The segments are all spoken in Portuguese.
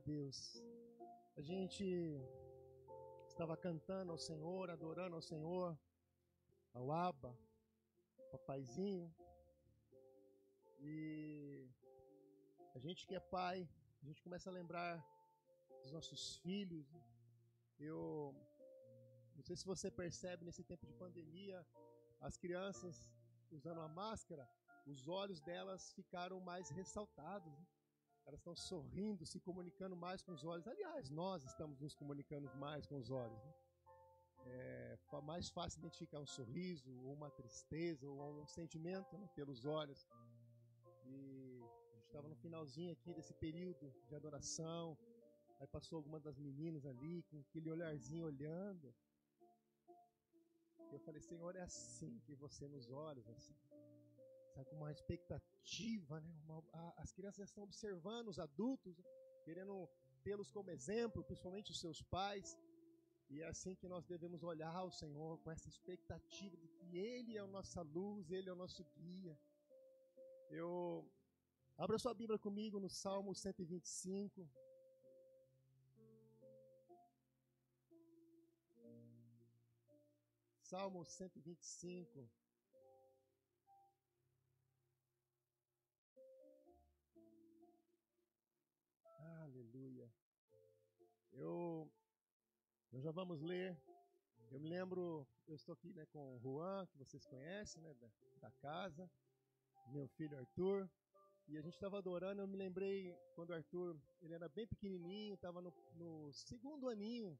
Deus. A gente estava cantando ao Senhor, adorando ao Senhor, ao Abba, papaizinho. E a gente que é pai, a gente começa a lembrar dos nossos filhos. Eu não sei se você percebe nesse tempo de pandemia, as crianças usando a máscara, os olhos delas ficaram mais ressaltados. Né? Elas estão sorrindo, se comunicando mais com os olhos. Aliás, nós estamos nos comunicando mais com os olhos. Né? É mais fácil identificar um sorriso, ou uma tristeza, ou um sentimento né, pelos olhos. E a gente estava no finalzinho aqui desse período de adoração. Aí passou alguma das meninas ali com aquele olharzinho olhando. Eu falei, Senhor, é assim que você nos olha, assim. Sabe, com uma expectativa, né? Uma, a, as crianças estão observando os adultos, querendo tê-los como exemplo, principalmente os seus pais. E é assim que nós devemos olhar ao Senhor, com essa expectativa de que Ele é a nossa luz, Ele é o nosso guia. Eu abra sua Bíblia comigo no Salmo 125. Salmo 125. Aleluia. Eu, nós já vamos ler. Eu me lembro, eu estou aqui né, com o Juan, que vocês conhecem, né, da, da casa, meu filho Arthur. E a gente estava adorando, eu me lembrei quando o Arthur, ele era bem pequenininho, estava no, no segundo aninho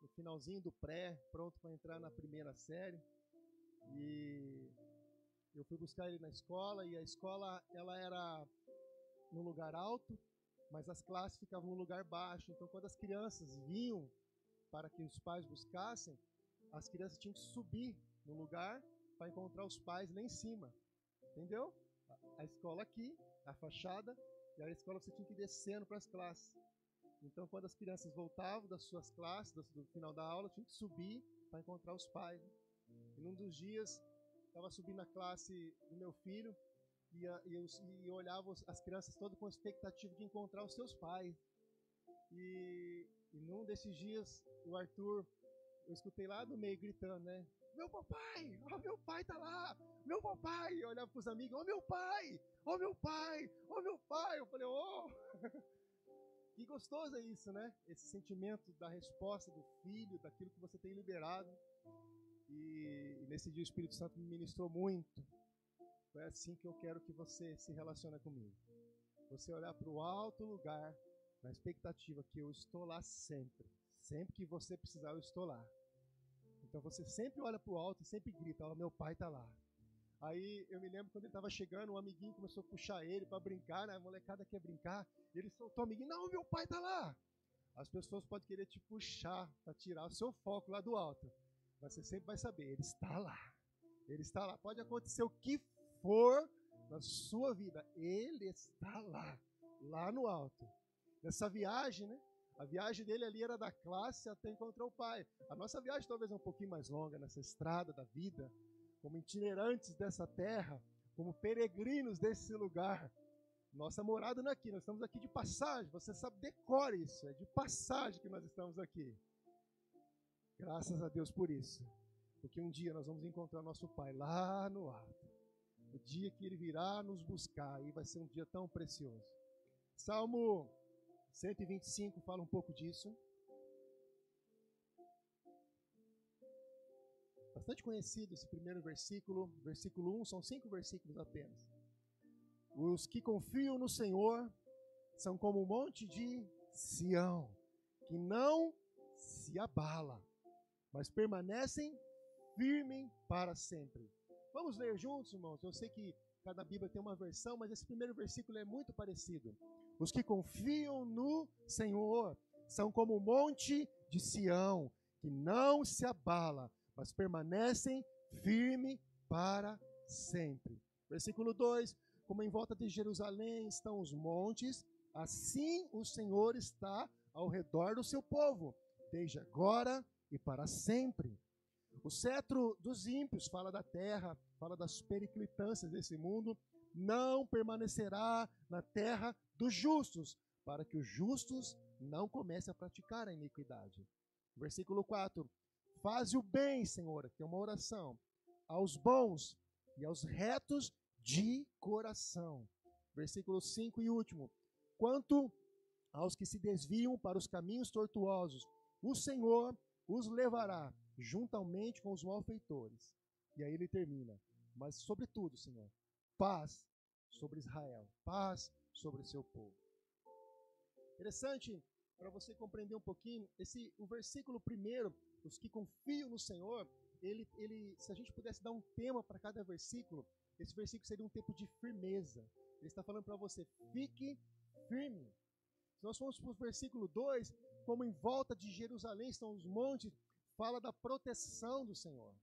no finalzinho do pré, pronto para entrar na primeira série. E eu fui buscar ele na escola e a escola ela era no lugar alto, mas as classes ficavam no lugar baixo. Então quando as crianças vinham para que os pais buscassem, as crianças tinham que subir no lugar para encontrar os pais lá em cima. Entendeu? A escola aqui, a fachada, e a escola você tinha que ir descendo para as classes. Então, quando as crianças voltavam das suas classes, do final da aula, tinham que subir para encontrar os pais. E num dos dias, estava subindo a classe do meu filho e, e, e olhava as crianças todas com expectativa de encontrar os seus pais. E, e num desses dias, o Arthur, eu escutei lá do meio gritando, né? Meu papai, oh, meu pai tá lá, meu papai. Eu olhava os amigos, oh meu pai, oh meu pai, oh meu pai. Eu falei, oh. Que gostoso é isso, né? Esse sentimento da resposta do filho, daquilo que você tem liberado. E, e nesse dia o Espírito Santo me ministrou muito. Foi assim que eu quero que você se relacione comigo. Você olhar para o alto lugar, na expectativa que eu estou lá sempre. Sempre que você precisar, eu estou lá. Então você sempre olha para o alto e sempre grita: oh, meu pai está lá. Aí eu me lembro quando ele estava chegando, um amiguinho começou a puxar ele para brincar, né? A molecada quer brincar. Ele soltou o amiguinho, não, meu pai tá lá. As pessoas podem querer te puxar para tirar o seu foco lá do alto. Mas você sempre vai saber, ele está lá. Ele está lá. Pode acontecer o que for na sua vida, ele está lá, lá no alto. Nessa viagem, né? A viagem dele ali era da classe até encontrar o pai. A nossa viagem talvez é um pouquinho mais longa nessa estrada da vida, como itinerantes dessa terra, como peregrinos desse lugar. Nossa morada não é aqui, nós estamos aqui de passagem. Você sabe, decore isso, é de passagem que nós estamos aqui. Graças a Deus por isso. Porque um dia nós vamos encontrar nosso Pai lá no alto. O dia que Ele virá nos buscar, e vai ser um dia tão precioso. Salmo 125 fala um pouco disso. bastante conhecido esse primeiro versículo, versículo 1, são cinco versículos apenas. Os que confiam no Senhor são como o monte de Sião, que não se abala, mas permanecem firmes para sempre. Vamos ler juntos, irmãos? Eu sei que cada Bíblia tem uma versão, mas esse primeiro versículo é muito parecido. Os que confiam no Senhor são como o monte de Sião, que não se abala, mas permanecem firme para sempre. Versículo 2: Como em volta de Jerusalém estão os montes, assim o Senhor está ao redor do seu povo, desde agora e para sempre. O cetro dos ímpios fala da terra, fala das periclitâncias desse mundo, não permanecerá na terra dos justos, para que os justos não comecem a praticar a iniquidade. Versículo 4: Faze o bem, Senhor, que é uma oração, aos bons e aos retos de coração. Versículo 5 e último: Quanto aos que se desviam para os caminhos tortuosos, o Senhor os levará juntamente com os malfeitores. E aí ele termina: Mas, sobretudo, Senhor, paz sobre Israel, paz sobre o seu povo. Interessante para você compreender um pouquinho, esse o versículo primeiro, os que confiam no Senhor, ele, ele, se a gente pudesse dar um tema para cada versículo, esse versículo seria um tempo de firmeza. Ele está falando para você, fique firme. Se nós formos para o versículo 2, como em volta de Jerusalém estão os montes, fala da proteção do Senhor.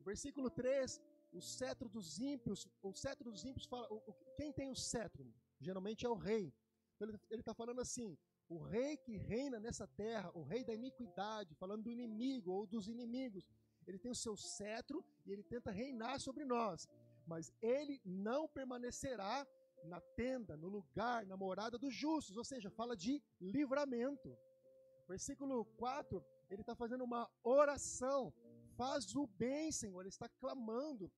Versículo 3, o cetro dos ímpios, o cetro dos ímpios fala, o, o, quem tem o cetro? Geralmente é o rei. Então ele está falando assim, o rei que reina nessa terra, o rei da iniquidade, falando do inimigo ou dos inimigos, ele tem o seu cetro e ele tenta reinar sobre nós, mas ele não permanecerá na tenda, no lugar, na morada dos justos, ou seja, fala de livramento. Versículo 4, ele está fazendo uma oração, faz o bem, Senhor, ele está clamando.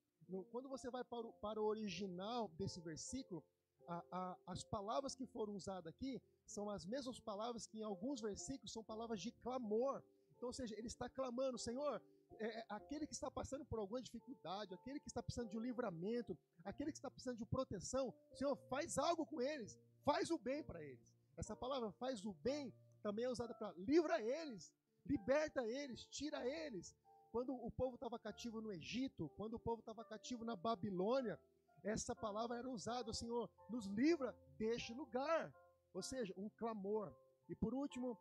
Quando você vai para o, para o original desse versículo, a, a, as palavras que foram usadas aqui são as mesmas palavras que em alguns versículos são palavras de clamor. Então, ou seja, ele está clamando, Senhor, é, é, aquele que está passando por alguma dificuldade, aquele que está precisando de um livramento, aquele que está precisando de proteção, Senhor, faz algo com eles, faz o bem para eles. Essa palavra faz o bem também é usada para livra eles, liberta eles, tira eles. Quando o povo estava cativo no Egito, quando o povo estava cativo na Babilônia, essa palavra era usada, Senhor, nos livra deste lugar. Ou seja, um clamor. E por último,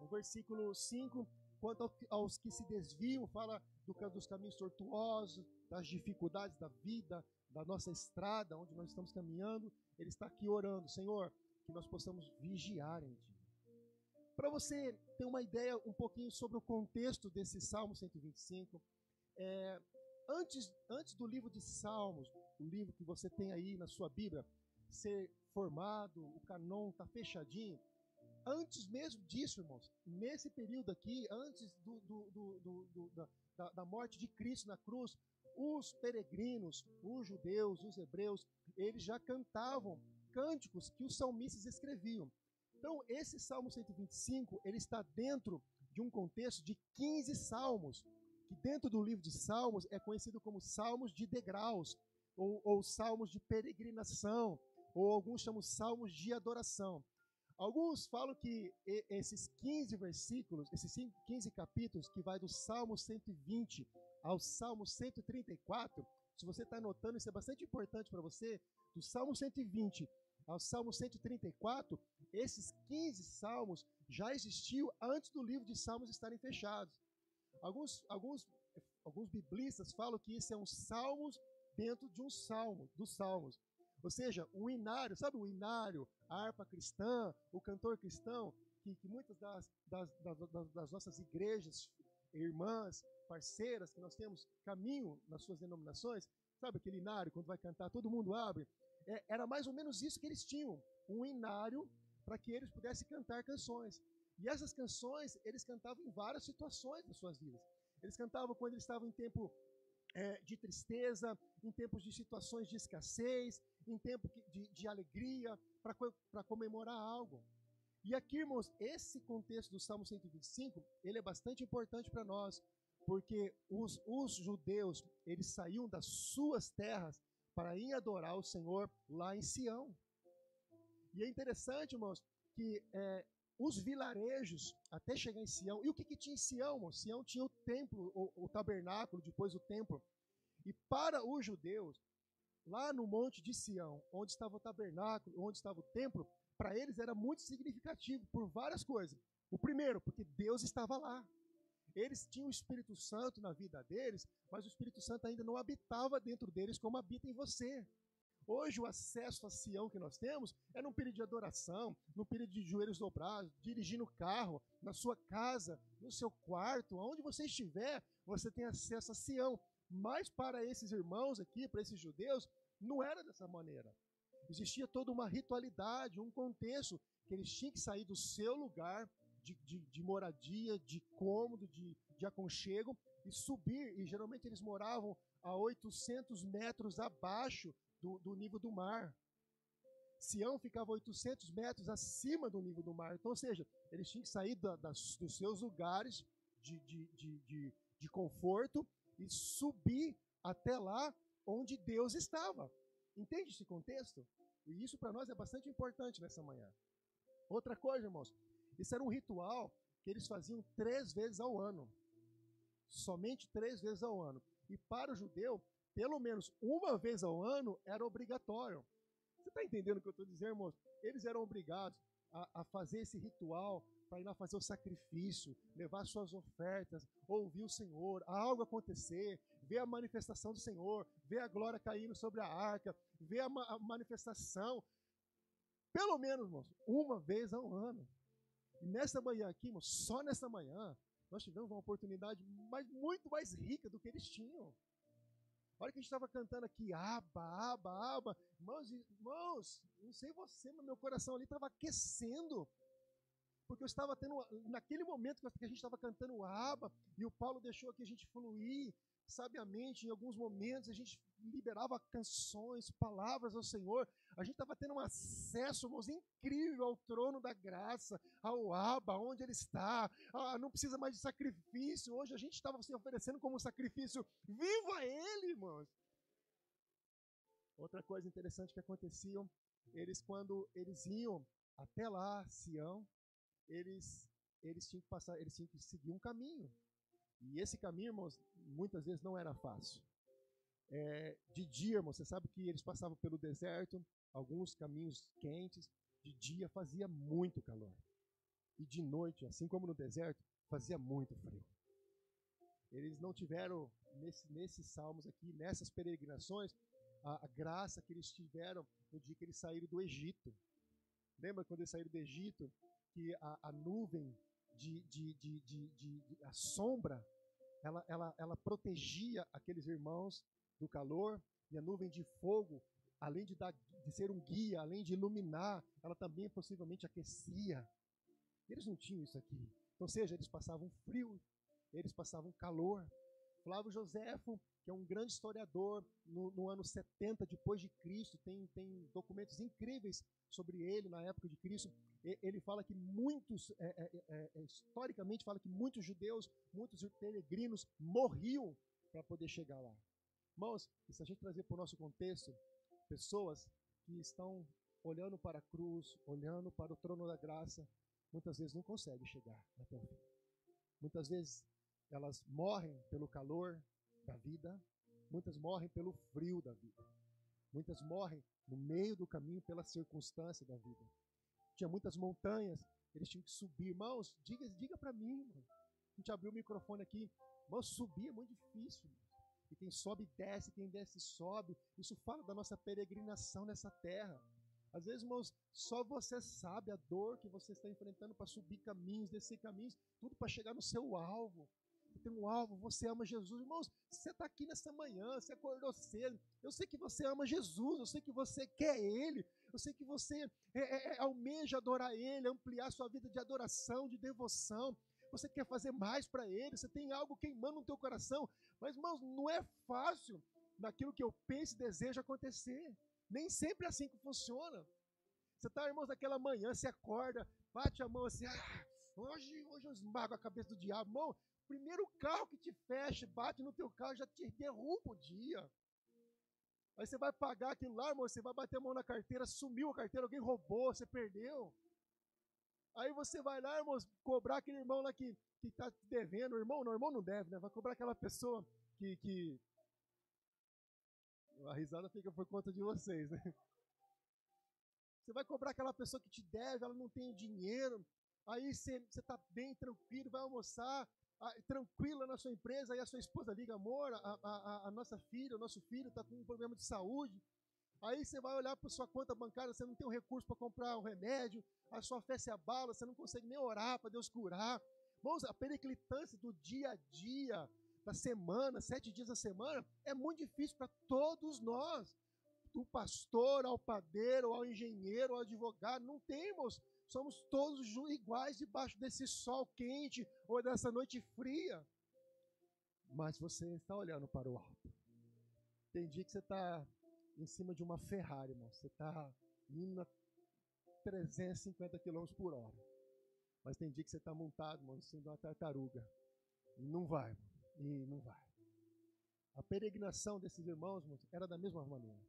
o versículo 5, quanto aos que se desviam, fala do, dos caminhos tortuosos, das dificuldades da vida, da nossa estrada, onde nós estamos caminhando. Ele está aqui orando, Senhor, que nós possamos vigiar em Ti. Para você ter uma ideia um pouquinho sobre o contexto desse Salmo 125, é, antes, antes do livro de Salmos, o livro que você tem aí na sua Bíblia, ser formado, o canon está fechadinho, Antes mesmo disso, irmãos, nesse período aqui, antes do, do, do, da, da morte de Cristo na cruz, os peregrinos, os judeus, os hebreus, eles já cantavam cânticos que os salmistas escreviam. Então, esse Salmo 125, ele está dentro de um contexto de 15 salmos, que dentro do livro de Salmos é conhecido como salmos de degraus, ou, ou salmos de peregrinação, ou alguns chamam salmos de adoração. Alguns falam que esses 15 versículos, esses 15 capítulos, que vai do Salmo 120 ao Salmo 134, se você está anotando, isso é bastante importante para você, do Salmo 120 ao Salmo 134, esses 15 salmos já existiam antes do livro de Salmos estarem fechados. Alguns, alguns, alguns biblistas falam que isso é um salmos dentro de um salmo, dos salmos. Ou seja, o inário, sabe o inário, a harpa cristã, o cantor cristão, que, que muitas das, das, das, das nossas igrejas, irmãs, parceiras que nós temos, caminho nas suas denominações, sabe aquele inário, quando vai cantar, todo mundo abre? É, era mais ou menos isso que eles tinham, um inário para que eles pudessem cantar canções. E essas canções, eles cantavam em várias situações das suas vidas. Eles cantavam quando eles estavam em tempo é, de tristeza, em tempos de situações de escassez, em tempo de, de alegria, para comemorar algo. E aqui, irmãos, esse contexto do Salmo 125, ele é bastante importante para nós, porque os, os judeus, eles saíam das suas terras para ir adorar o Senhor lá em Sião. E é interessante, irmãos, que é, os vilarejos até chegar em Sião. E o que, que tinha em Sião? Sião tinha o templo, o, o, tabernáculo, depois o templo. E para os judeus, lá no monte de Sião, onde estava o tabernáculo, onde estava o templo, para eles era muito significativo por várias coisas. O primeiro, porque Deus estava lá. Eles tinham o Espírito Santo na vida deles, mas o Espírito Santo ainda não habitava dentro deles como habita em você. Hoje, o acesso a Sião que nós temos é num período de adoração, num período de joelhos dobrados, dirigindo o carro, na sua casa, no seu quarto, onde você estiver, você tem acesso a Sião. Mas para esses irmãos aqui, para esses judeus, não era dessa maneira. existia toda uma ritualidade, um contexto, que eles tinham que sair do seu lugar de, de, de moradia, de cômodo, de, de aconchego, e subir, e geralmente eles moravam a 800 metros abaixo do, do nível do mar. Sião ficava 800 metros acima do nível do mar. Então, ou seja, eles tinham que sair da, das, dos seus lugares de, de, de, de, conforto e subir até lá onde Deus estava. Entende esse contexto? E isso para nós é bastante importante nessa manhã. Outra coisa, irmãos, isso era um ritual que eles faziam três vezes ao ano. Somente três vezes ao ano. E para o judeu, pelo menos uma vez ao ano era obrigatório. Você está entendendo o que eu estou dizendo, irmãos? Eles eram obrigados a, a fazer esse ritual para ir lá fazer o sacrifício, levar suas ofertas, ouvir o Senhor, algo acontecer, ver a manifestação do Senhor, ver a glória caindo sobre a arca, ver a, ma a manifestação, pelo menos, irmãos, uma vez ao ano. E nessa manhã aqui, irmãos, só nessa manhã, nós tivemos uma oportunidade mais, muito mais rica do que eles tinham. A hora que a gente estava cantando aqui, aba, aba, aba, irmãos, irmãos, não sei você, mas meu coração ali estava aquecendo. Porque eu estava tendo, naquele momento que a gente estava cantando aba, e o Paulo deixou que a gente fluir, sabiamente, em alguns momentos, a gente liberava canções, palavras ao Senhor. A gente estava tendo um acesso, irmãos, incrível ao trono da graça, ao Abba, onde Ele está. Ah, não precisa mais de sacrifício. Hoje a gente estava se oferecendo como sacrifício vivo a Ele, irmãos. Outra coisa interessante que acontecia, eles quando eles iam até lá, Sião, eles eles tinham que passar, eles tinham que seguir um caminho. E esse caminho, irmãos, muitas vezes não era fácil. É, de dia, irmãos, você sabe que eles passavam pelo deserto, alguns caminhos quentes. De dia fazia muito calor. E de noite, assim como no deserto, fazia muito frio. Eles não tiveram, nesse, nesses salmos aqui, nessas peregrinações, a, a graça que eles tiveram no dia que eles saíram do Egito. Lembra quando eles saíram do Egito, que a, a nuvem de, de, de, de, a sombra, ela, ela, ela protegia aqueles irmãos do calor, e a nuvem de fogo, além de, dar, de ser um guia, além de iluminar, ela também possivelmente aquecia. Eles não tinham isso aqui. Ou seja, eles passavam frio, eles passavam calor. Flávio Joséfo, que é um grande historiador, no, no, ano 70 depois de Cristo, tem, tem documentos incríveis sobre ele na época de Cristo. Ele fala que muitos, é, é, é, é, historicamente, fala que muitos judeus, muitos peregrinos morriam para poder chegar lá. Irmãos, se a gente trazer para o nosso contexto, pessoas que estão olhando para a cruz, olhando para o trono da graça, muitas vezes não conseguem chegar até o fim. Muitas vezes elas morrem pelo calor da vida, muitas morrem pelo frio da vida. Muitas morrem no meio do caminho pela circunstância da vida. Tinha muitas montanhas, eles tinham que subir. Irmãos, diga, diga para mim, irmão. A gente abriu o microfone aqui. Irmãos, subir é muito difícil. E quem sobe, desce, quem desce, sobe. Isso fala da nossa peregrinação nessa terra. Às vezes, irmãos, só você sabe a dor que você está enfrentando para subir caminhos, descer caminhos, tudo para chegar no seu alvo tem um alvo, você ama Jesus. Irmãos, você está aqui nessa manhã, você acordou cedo. Eu sei que você ama Jesus, eu sei que você quer Ele, eu sei que você é, é, é, almeja adorar Ele, ampliar sua vida de adoração, de devoção. Você quer fazer mais para Ele, você tem algo queimando no teu coração. Mas, irmãos, não é fácil naquilo que eu penso e desejo acontecer. Nem sempre é assim que funciona. Você está, irmãos, naquela manhã, você acorda, bate a mão assim, ah, hoje, hoje eu esmago a cabeça do diabo. Irmão, primeiro carro que te fecha, bate no teu carro, já te derruba o dia. Aí você vai pagar aquilo lá, irmão, você vai bater a mão na carteira, sumiu a carteira, alguém roubou, você perdeu. Aí você vai lá, irmão, cobrar aquele irmão lá que está devendo. O irmão, não, o irmão não deve, né? Vai cobrar aquela pessoa que, que. A risada fica por conta de vocês, né? Você vai cobrar aquela pessoa que te deve, ela não tem dinheiro. Aí você está bem tranquilo, vai almoçar, tranquila na sua empresa, aí a sua esposa liga, amor, a, a, a nossa filha, o nosso filho está com um problema de saúde. Aí você vai olhar para sua conta bancária, você não tem o um recurso para comprar um remédio, a sua fé se abala, você não consegue nem orar para Deus curar. Irmãos, a periclitância do dia a dia, da semana, sete dias da semana, é muito difícil para todos nós. do pastor ao padeiro, ao engenheiro, ao advogado. Não temos. Somos todos iguais debaixo desse sol quente ou dessa noite fria. Mas você está olhando para o alto. Tem dia que você está em cima de uma Ferrari, irmão. Você está indo a 350 km por hora. Mas tem dia que você está montado, irmão, em cima de uma tartaruga. E não vai. E não vai. A peregrinação desses irmãos, irmãos, era da mesma maneira.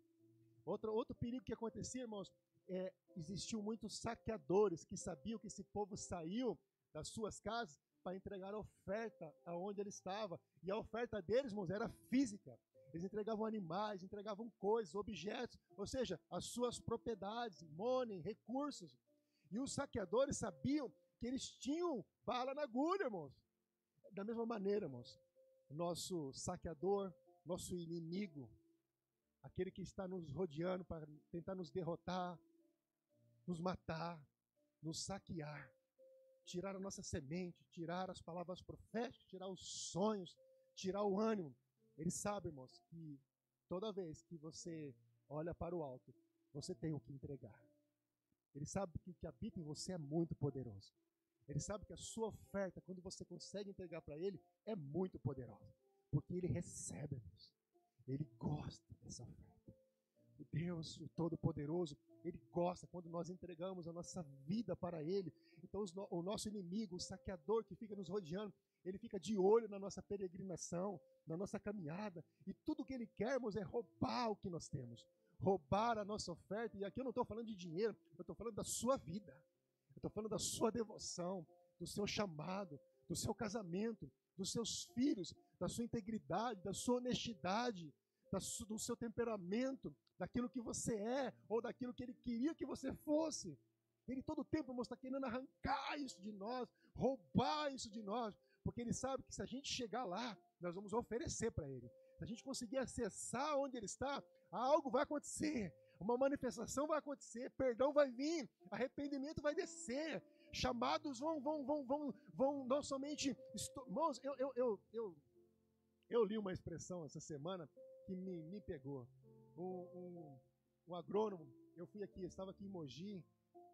Outro, outro perigo que acontecia, irmãos, é, existiu muitos saqueadores que sabiam que esse povo saiu das suas casas para entregar oferta aonde ele estava. E a oferta deles, irmãos, era física. Eles entregavam animais, entregavam coisas, objetos, ou seja, as suas propriedades, money, recursos. E os saqueadores sabiam que eles tinham bala na agulha, irmãos. Da mesma maneira, irmãos, nosso saqueador, nosso inimigo, aquele que está nos rodeando para tentar nos derrotar, nos matar, nos saquear, tirar a nossa semente, tirar as palavras proféticas, tirar os sonhos, tirar o ânimo. Ele sabe, irmãos, que toda vez que você olha para o alto, você tem o que entregar. Ele sabe que o que habita em você é muito poderoso. Ele sabe que a sua oferta, quando você consegue entregar para ele, é muito poderosa. Porque ele recebe, irmãos. Ele gosta dessa oferta. Deus, Todo-Poderoso, Ele gosta quando nós entregamos a nossa vida para Ele. Então, o nosso inimigo, o saqueador que fica nos rodeando, ele fica de olho na nossa peregrinação, na nossa caminhada. E tudo que ele quer, irmãos, é roubar o que nós temos. Roubar a nossa oferta. E aqui eu não estou falando de dinheiro, eu estou falando da sua vida. Eu estou falando da sua devoção, do seu chamado, do seu casamento, dos seus filhos, da sua integridade, da sua honestidade, do seu temperamento, daquilo que você é ou daquilo que ele queria que você fosse. Ele todo tempo está querendo arrancar isso de nós, roubar isso de nós, porque ele sabe que se a gente chegar lá, nós vamos oferecer para ele. Se a gente conseguir acessar onde ele está, algo vai acontecer, uma manifestação vai acontecer, perdão vai vir, arrependimento vai descer, chamados vão, vão, vão, vão, vão não somente. Irmãos, eu, eu, eu, eu, eu li uma expressão essa semana que me, me pegou. Um, um, um agrônomo, eu fui aqui, eu estava aqui em Mogi.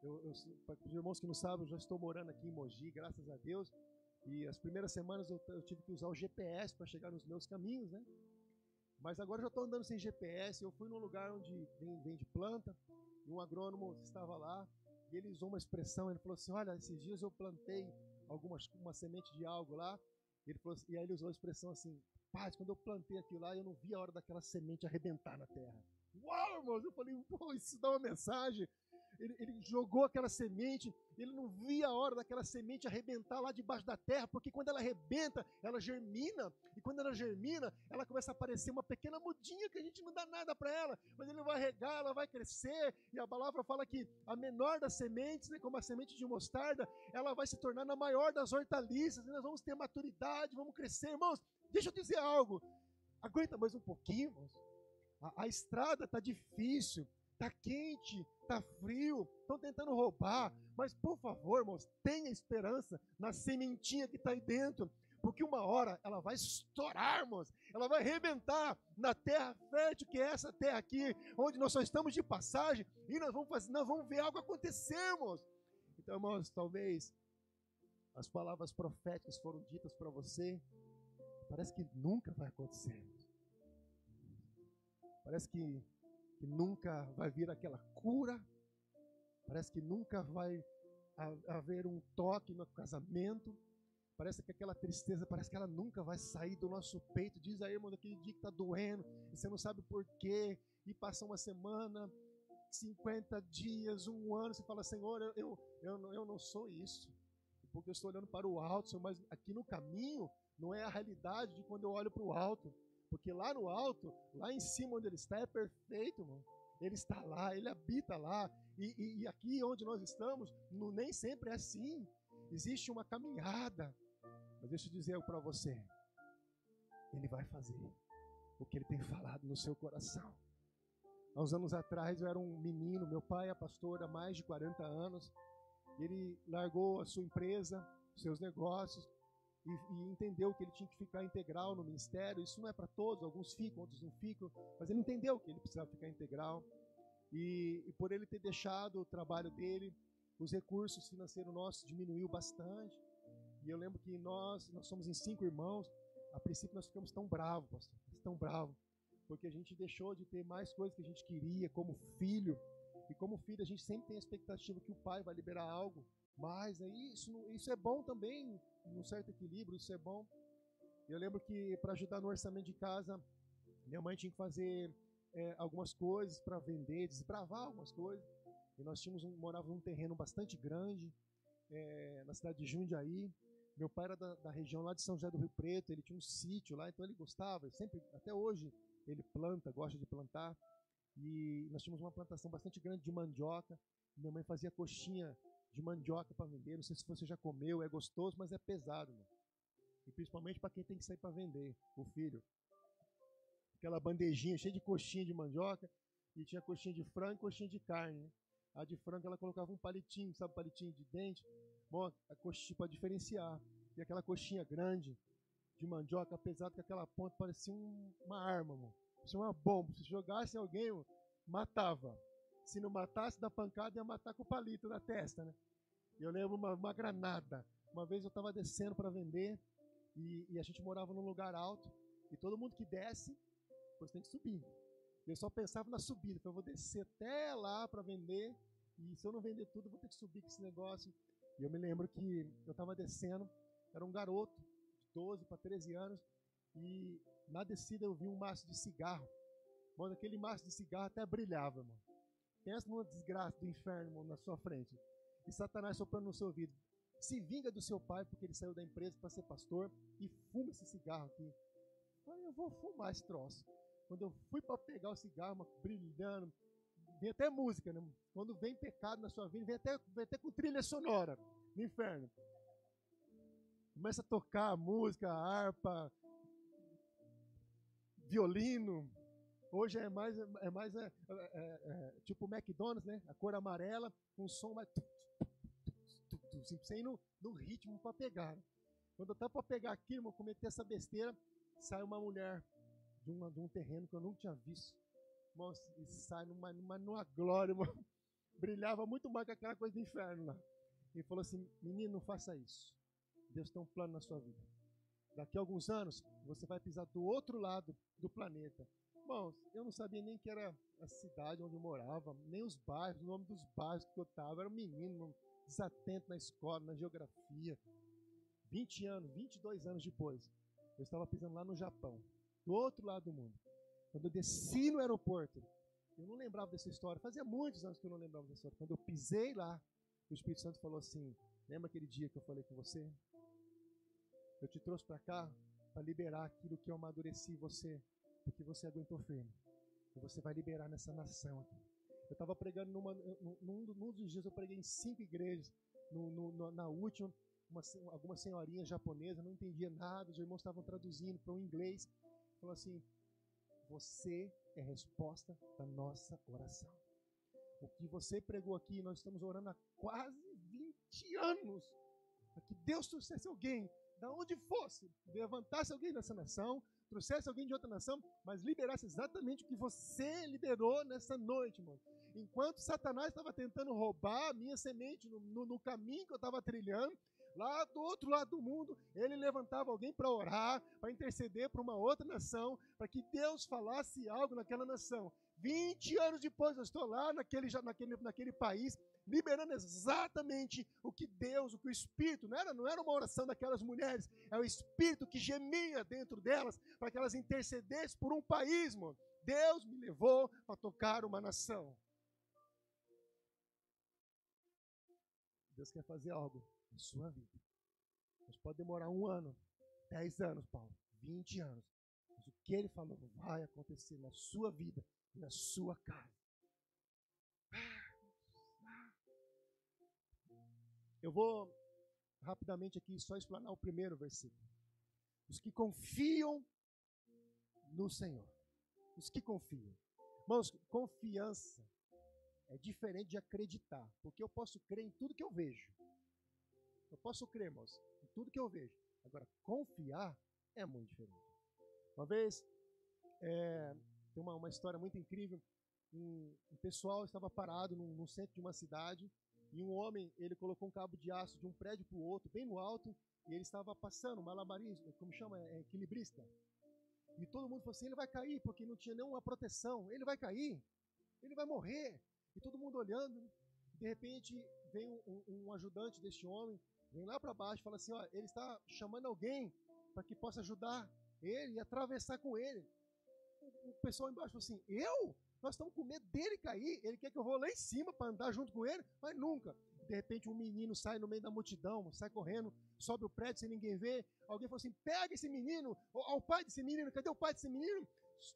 Eu, eu, para os irmãos que não sabem, eu já estou morando aqui em Mogi, graças a Deus. E as primeiras semanas eu, eu tive que usar o GPS para chegar nos meus caminhos, né? Mas agora já estou andando sem GPS. Eu fui num lugar onde vende planta, e um agrônomo estava lá, e ele usou uma expressão, ele falou assim, olha, esses dias eu plantei algumas, uma semente de algo lá, ele falou, e aí ele usou a expressão assim, paz, quando eu plantei aquilo lá, eu não vi a hora daquela semente arrebentar na terra. Uau, irmãos, eu falei, pô, isso dá uma mensagem ele, ele jogou aquela semente, ele não via a hora daquela semente arrebentar lá debaixo da terra, porque quando ela arrebenta, ela germina, e quando ela germina, ela começa a aparecer uma pequena mudinha que a gente não dá nada para ela, mas ele vai regar, ela vai crescer, e a palavra fala que a menor das sementes, né, como a semente de mostarda, ela vai se tornar na maior das hortaliças, e nós vamos ter maturidade, vamos crescer, irmãos. Deixa eu dizer algo, aguenta mais um pouquinho, irmãos. A, a estrada está difícil, Está quente, está frio, estão tentando roubar. Mas, por favor, irmãos, tenha esperança na sementinha que está aí dentro. Porque uma hora ela vai estourar, irmãos. Ela vai arrebentar na terra fértil, que é essa terra aqui, onde nós só estamos de passagem. E nós vamos, fazer, nós vamos ver algo acontecer, irmãos. Então, irmãos, talvez as palavras proféticas foram ditas para você. Parece que nunca vai acontecer. Parece que que nunca vai vir aquela cura, parece que nunca vai haver um toque no casamento, parece que aquela tristeza, parece que ela nunca vai sair do nosso peito. Diz aí, irmão, daquele dia que está doendo, e você não sabe por quê, e passa uma semana, 50 dias, um ano, você fala, Senhor, eu, eu, eu, eu não sou isso, porque eu estou olhando para o alto, Senhor, mas aqui no caminho não é a realidade de quando eu olho para o alto. Porque lá no alto, lá em cima onde ele está, é perfeito, irmão. Ele está lá, ele habita lá. E, e, e aqui onde nós estamos, nem sempre é assim. Existe uma caminhada. Mas deixa eu dizer para você: Ele vai fazer o que ele tem falado no seu coração. Há uns anos atrás eu era um menino, meu pai é pastor há mais de 40 anos. Ele largou a sua empresa, seus negócios, e, e, entendeu que ele tinha que ficar integral no ministério. Isso não é para todos, alguns ficam, outros não ficam, mas ele entendeu que ele precisava ficar integral. E, e por ele ter deixado o trabalho dele, os recursos financeiros nossos diminuiu bastante. E eu lembro que nós, nós somos em cinco irmãos. A princípio nós ficamos tão bravos, pastor, tão bravos, porque a gente deixou de ter mais coisas que a gente queria como filho. E como filho a gente sempre tem a expectativa que o pai vai liberar algo mais. Aí isso, isso é bom também, num certo equilíbrio, isso é bom. Eu lembro que para ajudar no orçamento de casa, minha mãe tinha que fazer é, algumas coisas para vender, desbravar algumas coisas. E nós tínhamos um, morávamos num terreno bastante grande, é, na cidade de Jundiaí. Meu pai era da, da, região lá de São José do Rio Preto, ele tinha um sítio lá, então ele gostava, sempre, até hoje, ele planta, gosta de plantar. E nós tínhamos uma plantação bastante grande de mandioca. Minha mãe fazia coxinha de mandioca para vender. Não sei se você já comeu, é gostoso, mas é pesado. Mano. E principalmente para quem tem que sair para vender, o filho. Aquela bandejinha cheia de coxinha de mandioca. E tinha coxinha de frango e coxinha de carne. Né? A de frango ela colocava um palitinho, sabe, palitinho de dente. Bom, a coxinha para diferenciar. E aquela coxinha grande de mandioca, apesar que aquela ponta parecia um, uma arma, mano. Parecia uma bomba. Se jogasse alguém, mano, matava. Se não matasse da pancada, ia matar com o palito na testa, né? Eu lembro uma, uma granada. Uma vez eu estava descendo para vender e, e, a gente morava num lugar alto e todo mundo que desce, depois tem que subir. Eu só pensava na subida, então eu vou descer até lá para vender e se eu não vender tudo, eu vou ter que subir com esse negócio. E eu me lembro que eu estava descendo, era um garoto de 12 para 13 anos e na descida eu vi um maço de cigarro. Mano, aquele maço de cigarro até brilhava, mano. Pensa numa desgraça do inferno na sua frente e Satanás soprando no seu ouvido. Se vinga do seu pai porque ele saiu da empresa para ser pastor e fuma esse cigarro aqui. Falei, eu vou fumar esse troço. Quando eu fui para pegar o cigarro, brilhando, vem até música, né? Quando vem pecado na sua vida, vem até, vem até com trilha sonora no inferno. Começa a tocar música, harpa, violino. Hoje é mais, é mais é, é, é, é tipo McDonald's, né? A cor amarela, um som mais sem no, no ritmo para pegar. Né? Quando eu estava para pegar aquilo, eu cometi essa besteira, sai uma mulher de, uma, de um terreno que eu nunca tinha visto. Irmão, e sai numa, numa, numa glória, irmão. brilhava muito mais que aquela coisa do inferno lá. E falou assim: menino, não faça isso. Deus tem um plano na sua vida. Daqui a alguns anos, você vai pisar do outro lado do planeta. Irmãos, eu não sabia nem que era a cidade onde eu morava, nem os bairros, o nome dos bairros que eu estava. Era um menino, desatento na escola, na geografia. 20 anos, 22 anos depois, eu estava pisando lá no Japão, do outro lado do mundo. Quando eu desci no aeroporto, eu não lembrava dessa história, fazia muitos anos que eu não lembrava dessa história. Quando eu pisei lá, o Espírito Santo falou assim: Lembra aquele dia que eu falei com você? Eu te trouxe para cá para liberar aquilo que eu amadureci em você, porque você aguentou firme. E você vai liberar nessa nação aqui. Eu estava pregando numa, num, num, dos dias, eu preguei em cinco igrejas. No, no, na última, uma, algumas senhorinhas japonesas, não entendia nada, os irmãos estavam traduzindo para o inglês. Falou assim: Você é resposta da nossa oração. O que você pregou aqui, nós estamos orando há quase 20 anos. Para que Deus trouxesse alguém, da onde fosse, levantasse alguém nessa nação, trouxesse alguém de outra nação, mas liberasse exatamente o que você liberou nessa noite, irmão. Enquanto Satanás estava tentando roubar a minha semente no, no, no caminho que eu estava trilhando, lá do outro lado do mundo, ele levantava alguém para orar, para interceder para uma outra nação, para que Deus falasse algo naquela nação. 20 anos depois, eu estou lá naquele, naquele, naquele país, liberando exatamente o que Deus, o que o Espírito, não era, não era uma oração daquelas mulheres, é o Espírito que gemia dentro delas para que elas intercedessem por um país, mano. Deus me levou para tocar uma nação. Deus quer fazer algo na sua vida. Mas pode demorar um ano, dez anos, Paulo, vinte anos. Mas o que ele falou vai acontecer na sua vida, na sua casa. Eu vou rapidamente aqui só explanar o primeiro versículo. Os que confiam no Senhor. Os que confiam. Irmãos, confiança é diferente de acreditar, porque eu posso crer em tudo que eu vejo. Eu posso crer, irmãos, em tudo que eu vejo. Agora, confiar é muito diferente. Uma vez, é, tem uma, uma história muito incrível. Um, um pessoal estava parado no, no centro de uma cidade e um homem ele colocou um cabo de aço de um prédio para o outro, bem no alto, e ele estava passando, malabarismo, como chama, é, equilibrista. E todo mundo falou assim: ele vai cair, porque não tinha nenhuma proteção. Ele vai cair, ele vai morrer. E todo mundo olhando. De repente, vem um, um ajudante deste homem, vem lá para baixo e fala assim: ó, ele está chamando alguém para que possa ajudar ele e atravessar com ele. O, o pessoal embaixo falou assim: eu? Nós estamos com medo dele cair. Ele quer que eu vou lá em cima para andar junto com ele, mas nunca. De repente, um menino sai no meio da multidão, sai correndo, sobe o prédio sem ninguém ver. Alguém falou assim: pega esse menino, o pai desse menino, cadê o pai desse menino?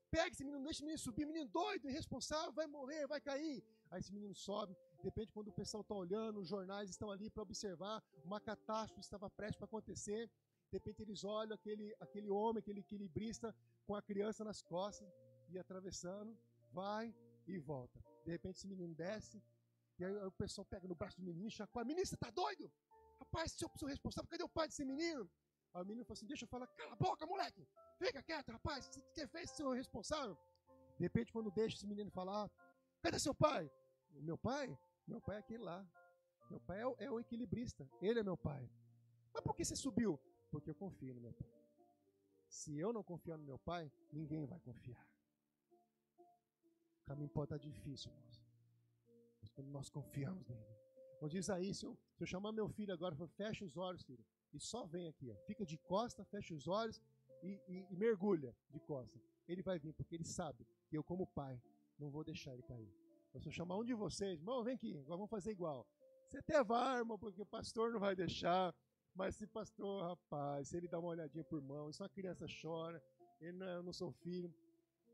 Pega esse menino, deixa esse menino subir, menino doido, irresponsável, vai morrer, vai cair. Aí esse menino sobe. De repente, quando o pessoal está olhando, os jornais estão ali para observar, uma catástrofe estava prestes para acontecer. De repente, eles olham aquele, aquele homem, aquele equilibrista, com a criança nas costas, e atravessando, vai e volta. De repente, esse menino desce, e aí o pessoal pega no braço do menino e chacoalha. Menino, você tá doido? Rapaz, se eu sou responsável, cadê o pai desse menino? Aí o menino falou assim: Deixa eu falar, cala a boca, moleque. Fica quieto, rapaz. Você fez seu responsável? De repente, quando deixa esse menino falar, cadê seu pai? Meu pai? Meu pai é aquele lá. Meu pai é o, é o equilibrista. Ele é meu pai. Mas por que você subiu? Porque eu confio no meu pai. Se eu não confiar no meu pai, ninguém vai confiar. O caminho pode estar difícil, irmãos. Mas quando nós confiamos nele. Como diz aí, se eu, se eu chamar meu filho agora, fecha os olhos, filho. E só vem aqui, ó. Fica de costa, fecha os olhos e, e, e mergulha de costa. Ele vai vir, porque ele sabe que eu, como pai, não vou deixar ele cair. Mas se eu chamar um de vocês, irmão, vem aqui, agora vamos fazer igual. Você até vai, irmão, porque o pastor não vai deixar. Mas se pastor, rapaz, se ele dá uma olhadinha por mão, só a criança chora, ele não, eu não sou filho.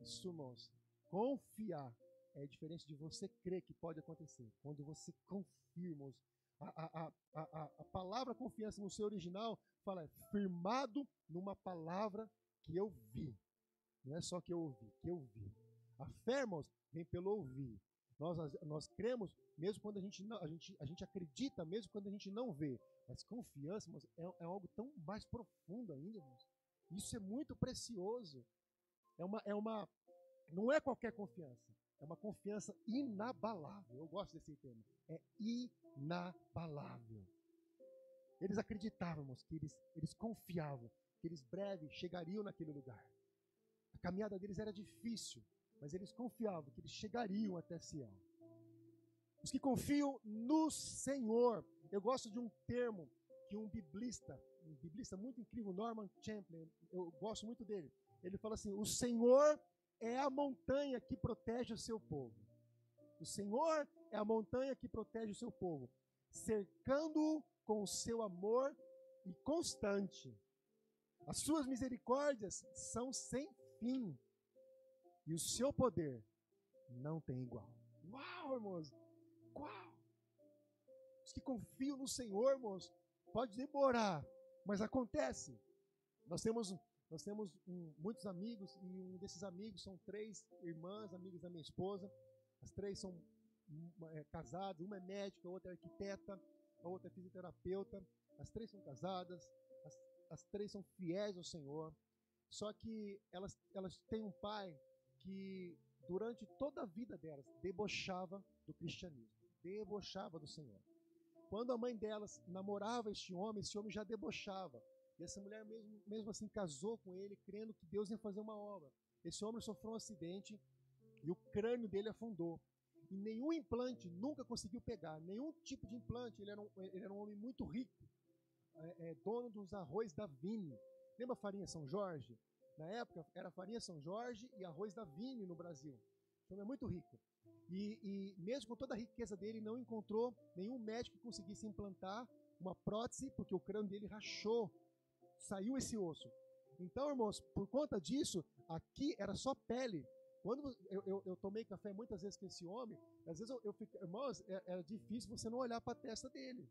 Isso, irmãos, confiar é diferente de você crer que pode acontecer. Quando você confia, irmãos, a, a, a, a, palavra confiança no seu original fala é firmado numa palavra que eu vi. Não é só que eu ouvi, que eu vi. A fé, irmãos, vem pelo ouvir. Nós, nós cremos mesmo quando a gente, não, a, gente, a gente acredita, mesmo quando a gente não vê. Mas confiança, é, é algo tão mais profundo ainda. Isso é muito precioso. É uma, é uma, não é qualquer confiança. É uma confiança inabalável. Eu gosto desse termo. É inabalável. Eles acreditavam, que eles, eles confiavam que eles breve chegariam naquele lugar. A caminhada deles era difícil, mas eles confiavam que eles chegariam até Sião. Os que confiam no Senhor. Eu gosto de um termo que um biblista, um biblista muito incrível, Norman Champlin, eu gosto muito dele. Ele fala assim: "O Senhor é a montanha que protege o seu povo. O Senhor é a montanha que protege o seu povo, cercando-o com o seu amor e constante. As suas misericórdias são sem fim, e o seu poder não tem igual. Uau, irmãos! Uau! Os que confiam no Senhor, irmãos, pode demorar, mas acontece. Nós temos nós temos um, muitos amigos e um desses amigos são três irmãs, amigas da minha esposa. As três são é, casadas, uma é médica, a outra é arquiteta, a outra é fisioterapeuta. As três são casadas, as, as três são fiéis ao Senhor. Só que elas, elas têm um pai que, durante toda a vida delas, debochava do cristianismo, debochava do Senhor. Quando a mãe delas namorava este homem, esse homem já debochava. E essa mulher, mesmo, mesmo assim, casou com ele, crendo que Deus ia fazer uma obra. Esse homem sofreu um acidente e o crânio dele afundou. E nenhum implante nunca conseguiu pegar, nenhum tipo de implante. Ele era um, ele era um homem muito rico, é, é, dono dos arroz da Vini. Lembra a farinha São Jorge? Na época era farinha São Jorge e arroz da Vini no Brasil. Então é muito rico. E, e, mesmo com toda a riqueza dele, não encontrou nenhum médico que conseguisse implantar uma prótese, porque o crânio dele rachou saiu esse osso. Então, irmãos, por conta disso, aqui era só pele. Quando eu, eu, eu tomei café muitas vezes com esse homem, às vezes eu, eu fico, irmãos, era, é, era difícil você não olhar para a testa dele,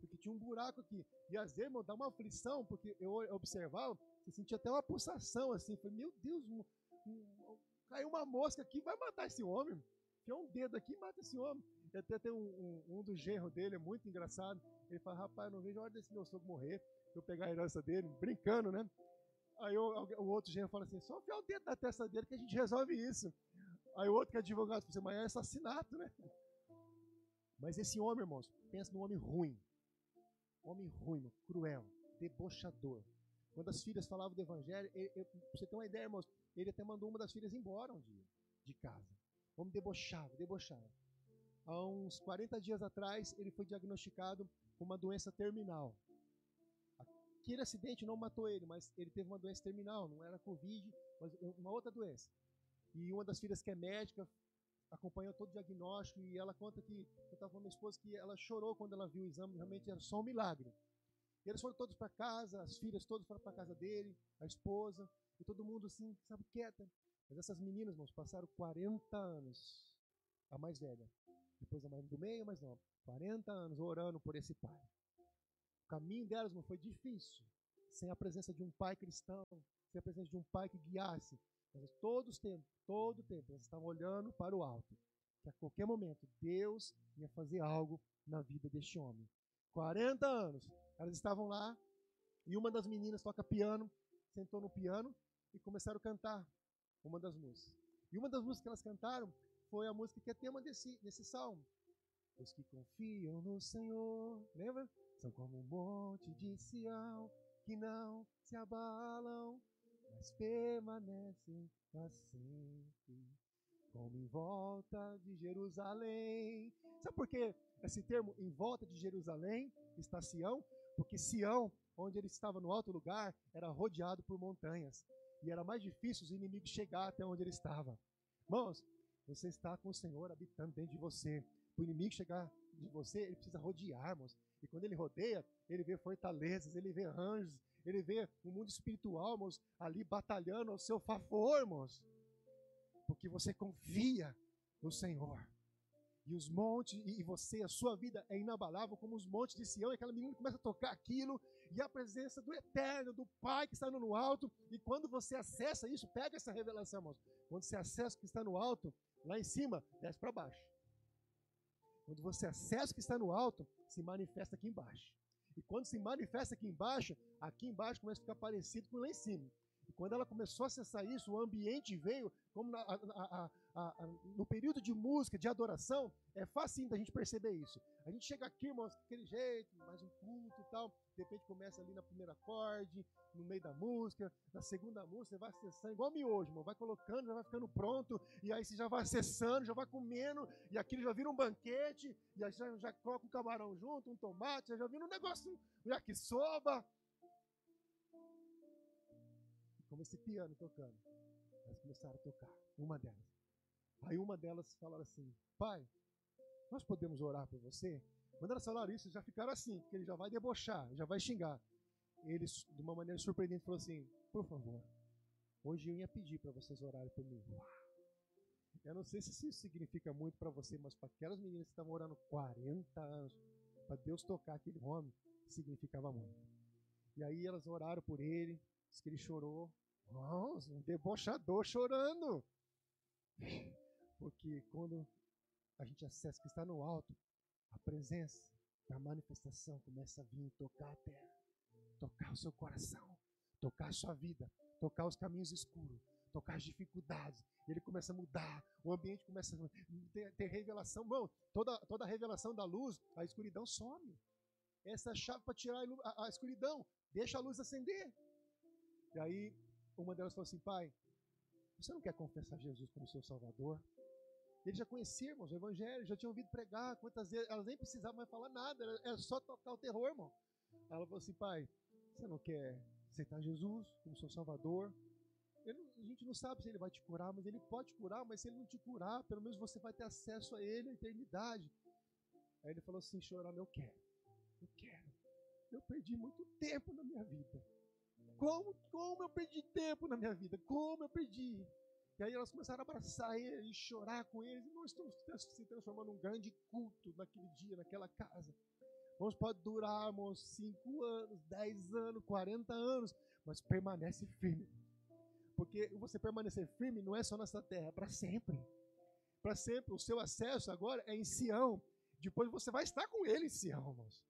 porque tinha um buraco aqui. E às vezes, irmão, dá uma aflição, porque eu observava, você sentia até uma pulsação assim. Falei, meu Deus, um, um, caiu uma mosca aqui, vai matar esse homem. Tinha um dedo aqui e mata esse homem. E até tem um, um, um do genro dele, é muito engraçado. Ele fala, rapaz, não vejo a hora desse meu sogro morrer, eu pegar a herança dele, brincando, né? Aí o, o outro genro fala assim, só enfiar o dedo na testa dele que a gente resolve isso. Aí o outro que é advogado fala assim, mas é assassinato, né? Mas esse homem, irmãos, pensa num homem ruim. Homem ruim, cruel, debochador. Quando as filhas falavam do evangelho, ele, ele, pra você ter uma ideia, irmãos, ele até mandou uma das filhas embora um dia, de casa. Homem debochado, debochado. Há uns 40 dias atrás, ele foi diagnosticado com uma doença terminal. Aquele acidente não matou ele, mas ele teve uma doença terminal, não era Covid, mas uma outra doença. E uma das filhas que é médica acompanhou todo o diagnóstico e ela conta que, eu estava com minha esposa, que ela chorou quando ela viu o exame, realmente era só um milagre. E eles foram todos para casa, as filhas todas foram para casa dele, a esposa, e todo mundo assim, sabe, quieta. Mas essas meninas, irmãos, passaram 40 anos, a mais velha, depois a mais do meio, mas não, 40 anos orando por esse pai. O caminho delas não foi difícil, sem a presença de um pai cristão, sem a presença de um pai que guiasse, mas todos os tempos, todo o tempo, elas estavam olhando para o alto. Que a qualquer momento Deus ia fazer algo na vida deste homem. 40 anos, elas estavam lá. E uma das meninas toca piano, sentou no piano e começaram a cantar uma das músicas. E uma das músicas que elas cantaram foi a música que é tema desse, desse salmo. Os que confiam no Senhor, lembra? São como um monte de Sião que não se abalam, mas permanecem para sempre, como em volta de Jerusalém. Sabe por que esse termo em volta de Jerusalém está Sião? Porque Sião, onde ele estava no alto lugar, era rodeado por montanhas. E era mais difícil os inimigos chegar até onde ele estava. Irmãos, você está com o Senhor habitando dentro de você. Para o inimigo chegar de você, ele precisa rodear, irmãos. E quando ele rodeia, ele vê fortalezas, ele vê anjos, ele vê o mundo espiritual, irmãos, ali batalhando ao seu favor, irmãos. Porque você confia no Senhor. E os montes, e você, a sua vida é inabalável como os montes de Sião. E aquela menina começa a tocar aquilo, e a presença do Eterno, do Pai que está no alto. E quando você acessa isso, pega essa revelação, irmãos. Quando você acessa o que está no alto, lá em cima, desce para baixo. Quando você acessa o que está no alto, se manifesta aqui embaixo. E quando se manifesta aqui embaixo, aqui embaixo começa a ficar parecido com lá em cima. E quando ela começou a acessar isso, o ambiente veio, como na, a, a, a, no período de música, de adoração, é fácil da gente perceber isso. A gente chega aqui, irmãos, daquele jeito, mais um culto e tal, de repente começa ali na primeira acorde, no meio da música, na segunda música, você vai acessando, igual miojo, irmão, vai colocando, já vai ficando pronto, e aí você já vai acessando, já vai comendo, e aquilo já vira um banquete, e aí já, já coloca um camarão junto, um tomate, já vira um negócio, um yakisoba. Como esse piano tocando. Elas começaram a tocar, uma delas. Aí uma delas falou assim, pai, nós podemos orar por você? Quando elas falaram isso, já ficaram assim, porque ele já vai debochar, já vai xingar. Eles, de uma maneira surpreendente, falou assim: Por favor, hoje eu ia pedir para vocês orarem por mim. Eu não sei se isso significa muito para você, mas para aquelas meninas que estavam orando 40 anos, para Deus tocar aquele homem, significava muito. E aí elas oraram por ele, disse que ele chorou. Nossa, um debochador chorando. Porque quando a gente acessa que está no alto, a presença da manifestação começa a vir tocar a terra, tocar o seu coração, tocar a sua vida, tocar os caminhos escuros, tocar as dificuldades. Ele começa a mudar, o ambiente começa a ter, ter revelação. Bom, toda, toda a revelação da luz, a escuridão some. Essa é a chave para tirar a, a escuridão. Deixa a luz acender. E aí, uma delas falou assim: Pai, você não quer confessar Jesus como seu Salvador? Eles já conheciam, irmãos, o Evangelho, já tinham ouvido pregar. Quantas vezes elas nem precisavam mais falar nada, era só tocar o terror, irmão. Ela falou assim: Pai, você não quer aceitar Jesus como seu Salvador? A gente não sabe se ele vai te curar, mas ele pode curar, mas se ele não te curar, pelo menos você vai ter acesso a ele, a eternidade. Aí ele falou assim, chorando, eu quero, eu quero. Eu perdi muito tempo na minha vida. Como, como eu perdi tempo na minha vida? Como eu perdi? E aí elas começaram a abraçar ele e chorar com ele. Nós estamos se transformando num grande culto naquele dia, naquela casa. Irmãos, pode durar, irmãos, 5 anos, 10 anos, 40 anos, mas permanece firme. Porque você permanecer firme não é só nessa terra, é para sempre. para sempre. O seu acesso agora é em Sião. Depois você vai estar com ele em Sião, irmãos.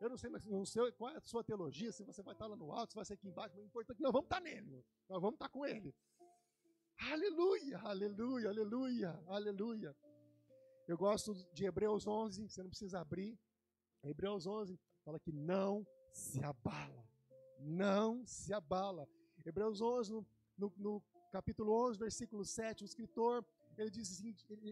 Eu não sei, não sei qual é a sua teologia, se você vai estar lá no alto, se vai ser aqui embaixo, mas o importante é que nós vamos estar nele. Nós vamos estar com ele. Aleluia, aleluia, aleluia, aleluia. Eu gosto de Hebreus 11, você não precisa abrir. Hebreus 11 fala que não se abala. Não se abala. Hebreus 11, no, no, no capítulo 11, versículo 7, o escritor, ele diz,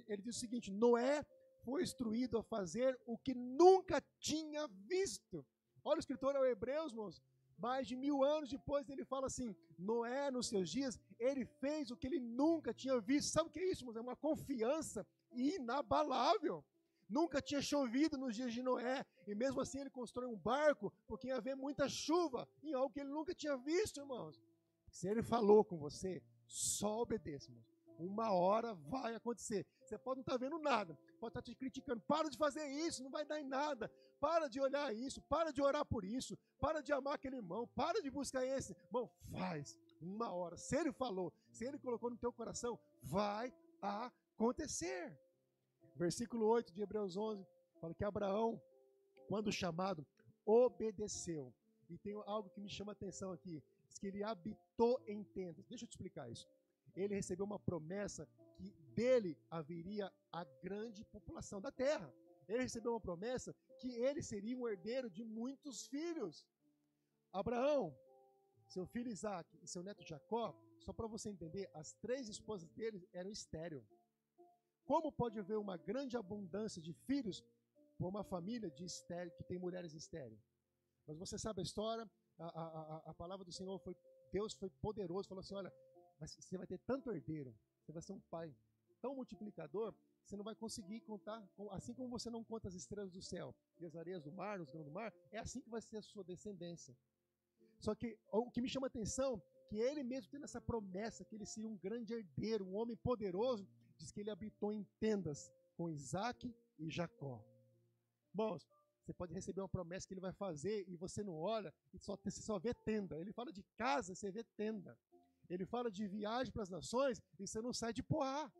ele, diz o seguinte, Noé foi instruído a fazer o que nunca tinha visto. Olha o escritor ao Hebreus, irmãos, mais de mil anos depois ele fala assim, Noé nos seus dias, ele fez o que ele nunca tinha visto. Sabe o que é isso, irmãos? É uma confiança inabalável. Nunca tinha chovido nos dias de Noé, e mesmo assim ele constrói um barco, porque ia haver muita chuva, em algo que ele nunca tinha visto, irmãos. Se ele falou com você, só obedeça, irmãos. Uma hora vai acontecer. Você pode não estar tá vendo nada, pode estar tá te criticando. Para de fazer isso, não vai dar em nada. Para de olhar isso, para de orar por isso, para de amar aquele irmão, para de buscar esse. Irmão, faz uma hora. Se ele falou, se ele colocou no teu coração, vai acontecer. Versículo 8 de Hebreus 11 fala que Abraão, quando chamado, obedeceu. E tem algo que me chama a atenção aqui, diz que ele habitou em tendas. Deixa eu te explicar isso. Ele recebeu uma promessa que dele haveria a grande população da terra. Ele recebeu uma promessa que ele seria um herdeiro de muitos filhos. Abraão, seu filho Isaac e seu neto Jacó, só para você entender, as três esposas dele eram estéreo. Como pode haver uma grande abundância de filhos por uma família de estéreo, que tem mulheres estéreo? Mas você sabe a história, a, a, a, palavra do Senhor foi, Deus foi poderoso, falou assim, olha, você vai ter tanto herdeiro, você vai ser um pai tão multiplicador, você não vai conseguir contar, assim como você não conta as estrelas do céu e as areias do mar, os grãos do mar, é assim que vai ser a sua descendência. Só que o que me chama a atenção, que ele mesmo tendo essa promessa que ele seria um grande herdeiro, um homem poderoso, diz que ele habitou em tendas com Isaac e Jacó. Irmãos, você pode receber uma promessa que ele vai fazer e você não olha e só, você só vê tenda. Ele fala de casa, você vê tenda. Ele fala de viagem para as nações e você não sai de Poá.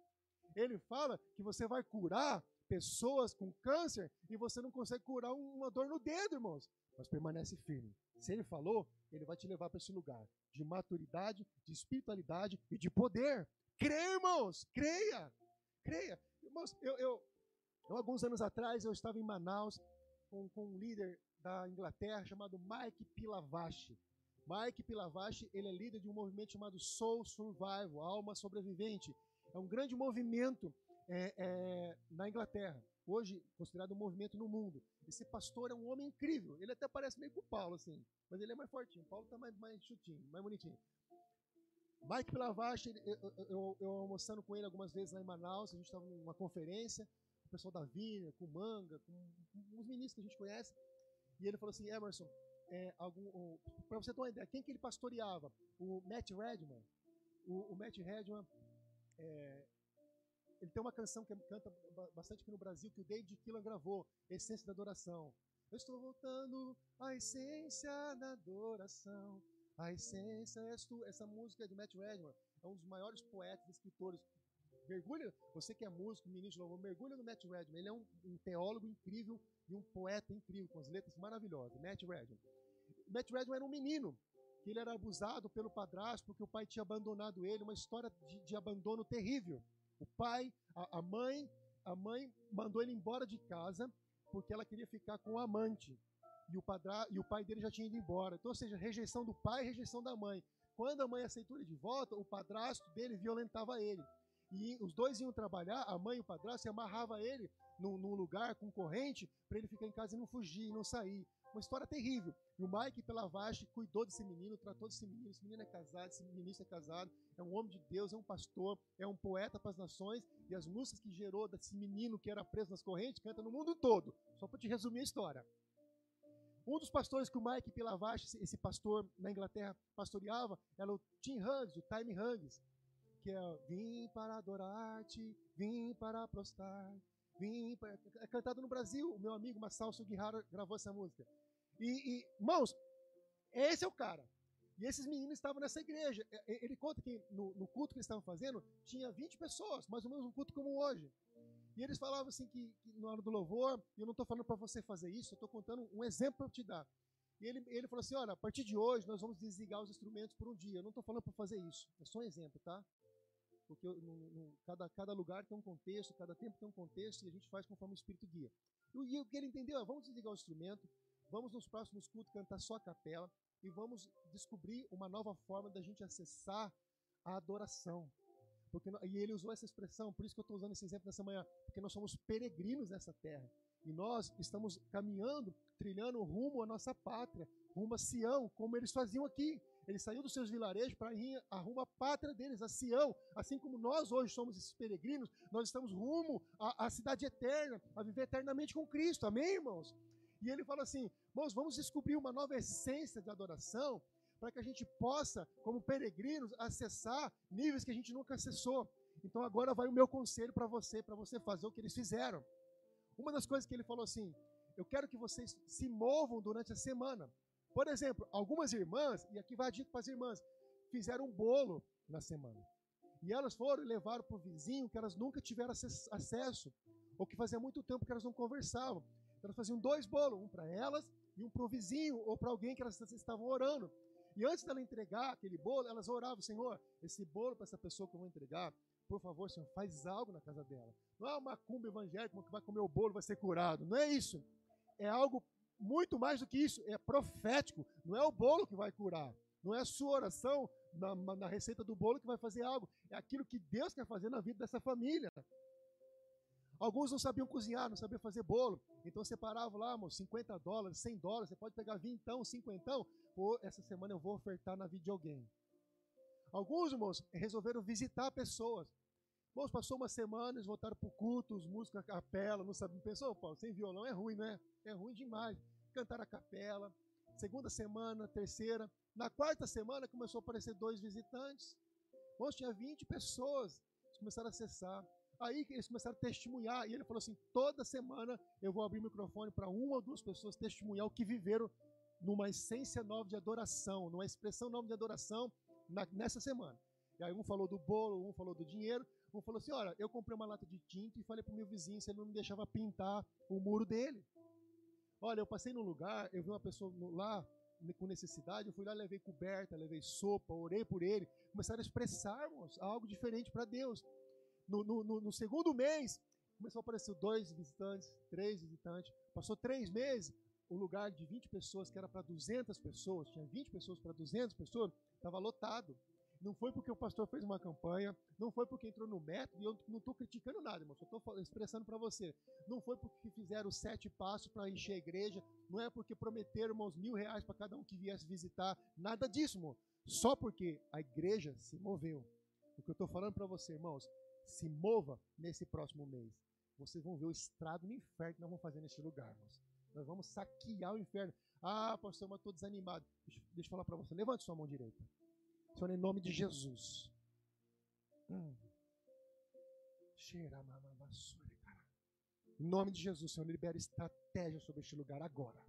Ele fala que você vai curar pessoas com câncer e você não consegue curar uma dor no dedo, irmãos. Mas permanece firme. Se ele falou, ele vai te levar para esse lugar de maturidade, de espiritualidade e de poder. Creia, irmãos, creia, creia. Irmãos, eu, eu, eu, alguns anos atrás eu estava em Manaus com, com um líder da Inglaterra chamado Mike Pilavachi. Mike Pilavachi, ele é líder de um movimento chamado Soul Survival, Alma Sobrevivente. É um grande movimento é, é, na Inglaterra, hoje considerado um movimento no mundo. Esse pastor é um homem incrível. Ele até parece meio com o Paulo, assim, mas ele é mais fortinho. O Paulo está mais, mais chutinho, mais bonitinho. Mike Pilavachi, eu, eu, eu, almoçando com ele algumas vezes lá em Manaus, a gente estava numa conferência, o pessoal da Vina, com Manga, com uns ministros que a gente conhece, e ele falou assim, Emerson, é, para você ter uma ideia, quem que ele pastoreava? O Matt Redman. O, o Matt Redman, é, ele tem uma canção que canta bastante aqui no Brasil, que o David Killan gravou, Essência da Adoração. Eu estou voltando à essência da adoração. A essência és tu. Essa música é de Matt Redman. É um dos maiores poetas, escritores. Mergulha, você que é músico, ministro louvor, mergulha no Matt Redman. Ele é um, um, teólogo incrível e um poeta incrível, com as letras maravilhosas. Matt Redman. Matt Redman era um menino que ele era abusado pelo padrasto porque o pai tinha abandonado ele. Uma história de, de abandono terrível. O pai, a, a mãe, a mãe mandou ele embora de casa porque ela queria ficar com o amante e o, padra, e o pai dele já tinha ido embora. Então, ou seja, rejeição do pai rejeição da mãe. Quando a mãe aceitou ele de volta, o padrasto dele violentava ele. E os dois iam trabalhar, a mãe e o padrasto, e amarrava ele num, num lugar com corrente para ele ficar em casa e não fugir, não sair. Uma história terrível. E o Mike Pelavache cuidou desse menino, tratou desse menino. Esse menino é casado, esse ministro é casado, é um homem de Deus, é um pastor, é um poeta para as nações. E as músicas que gerou desse menino que era preso nas correntes canta no mundo todo. Só para te resumir a história. Um dos pastores que o Mike Pilavache, esse pastor na Inglaterra, pastoreava, era o Tim Huggs, o Time Huggs, que é Vim para adorar-te, vim para prostrar. É cantado no Brasil, o meu amigo Massal Sugihara gravou essa música. E, e, irmãos, esse é o cara. E esses meninos estavam nessa igreja. Ele conta que no, no, culto que eles estavam fazendo, tinha 20 pessoas, mais ou menos um culto como hoje. E eles falavam assim que, que na hora do louvor, eu não estou falando para você fazer isso, eu estou contando um exemplo para te dar. E ele, ele falou assim: olha, a partir de hoje nós vamos desligar os instrumentos por um dia. Eu não estou falando para fazer isso, é só um exemplo, tá? Porque no, no, cada, cada lugar tem um contexto, cada tempo tem um contexto, e a gente faz conforme o Espírito guia. E, o que ele entendeu é: vamos desligar o instrumento, vamos nos próximos cultos cantar só a capela, e vamos descobrir uma nova forma da gente acessar a adoração. Porque, e ele usou essa expressão, por isso que eu estou usando esse exemplo nessa manhã, porque nós somos peregrinos nessa terra. E nós estamos caminhando, trilhando rumo à nossa pátria, rumo a Sião, como eles faziam aqui. Eles saíram dos seus vilarejos para ir a rumo à pátria deles, a Sião. Assim como nós hoje somos esses peregrinos, nós estamos rumo à, à cidade eterna, a viver eternamente com Cristo. Amém, irmãos? E ele fala assim: irmãos, vamos descobrir uma nova essência de adoração para que a gente possa, como peregrinos, acessar níveis que a gente nunca acessou. Então agora vai o meu conselho para você, para você fazer o que eles fizeram. Uma das coisas que ele falou assim: eu quero que vocês se movam durante a semana. Por exemplo, algumas irmãs, e aqui vai a dica para as irmãs, fizeram um bolo na semana. E elas foram e levaram para o vizinho que elas nunca tiveram acesso, ou que fazia muito tempo que elas não conversavam. Então, elas faziam dois bolos, um para elas e um para o vizinho ou para alguém que elas estavam orando. E antes dela entregar aquele bolo, elas oravam, Senhor, esse bolo para essa pessoa que eu vou entregar, por favor, Senhor, faz algo na casa dela. Não é uma cumba evangélica que vai comer o bolo vai ser curado. Não é isso. É algo muito mais do que isso. É profético. Não é o bolo que vai curar. Não é a sua oração na, na receita do bolo que vai fazer algo. É aquilo que Deus quer fazer na vida dessa família. Alguns não sabiam cozinhar, não sabiam fazer bolo. Então separavam lá, amor, 50 dólares, 100 dólares. Você pode pegar 20, 50. Ou essa semana eu vou ofertar na vida de alguém. Alguns, irmãos, resolveram visitar pessoas. Irmãos, passou uma semana, eles voltaram para o culto, os músicos a capela, não sabiam. Pensou, Paulo, sem violão é ruim, né? É ruim demais. Cantaram a capela. Segunda semana, terceira. Na quarta semana começou a aparecer dois visitantes. Irmãos, tinha 20 pessoas. Eles começaram a acessar. Aí eles começaram a testemunhar. E ele falou assim: toda semana eu vou abrir o microfone para uma ou duas pessoas testemunhar o que viveram numa essência nova de adoração, numa expressão nova de adoração na, nessa semana. E aí um falou do bolo, um falou do dinheiro, um falou assim: olha, eu comprei uma lata de tinta e falei para o meu vizinho se ele não me deixava pintar o muro dele. Olha, eu passei num lugar, eu vi uma pessoa lá com necessidade, eu fui lá, levei coberta, levei sopa, orei por ele, começaram a expressarmos algo diferente para Deus no, no, no segundo mês, começou a aparecer dois visitantes, três visitantes. Passou três meses, o lugar de 20 pessoas, que era para 200 pessoas, tinha 20 pessoas para 200 pessoas, estava lotado. Não foi porque o pastor fez uma campanha, não foi porque entrou no método, e eu não estou criticando nada, irmão, só estou expressando para você. Não foi porque fizeram sete passos para encher a igreja, não é porque prometeram, irmãos, mil reais para cada um que viesse visitar, nada disso, irmão. Só porque a igreja se moveu. O que eu estou falando para você, irmãos, se mova nesse próximo mês. Vocês vão ver o estrago no inferno que nós vamos fazer neste lugar, irmãos. Nós vamos saquear o inferno. Ah, pastor, mas estou desanimado. Deixa, deixa eu falar para você. Levante sua mão direita. Senhor, em nome de Jesus. Hum. Em nome de Jesus, Senhor, libera estratégia sobre este lugar agora.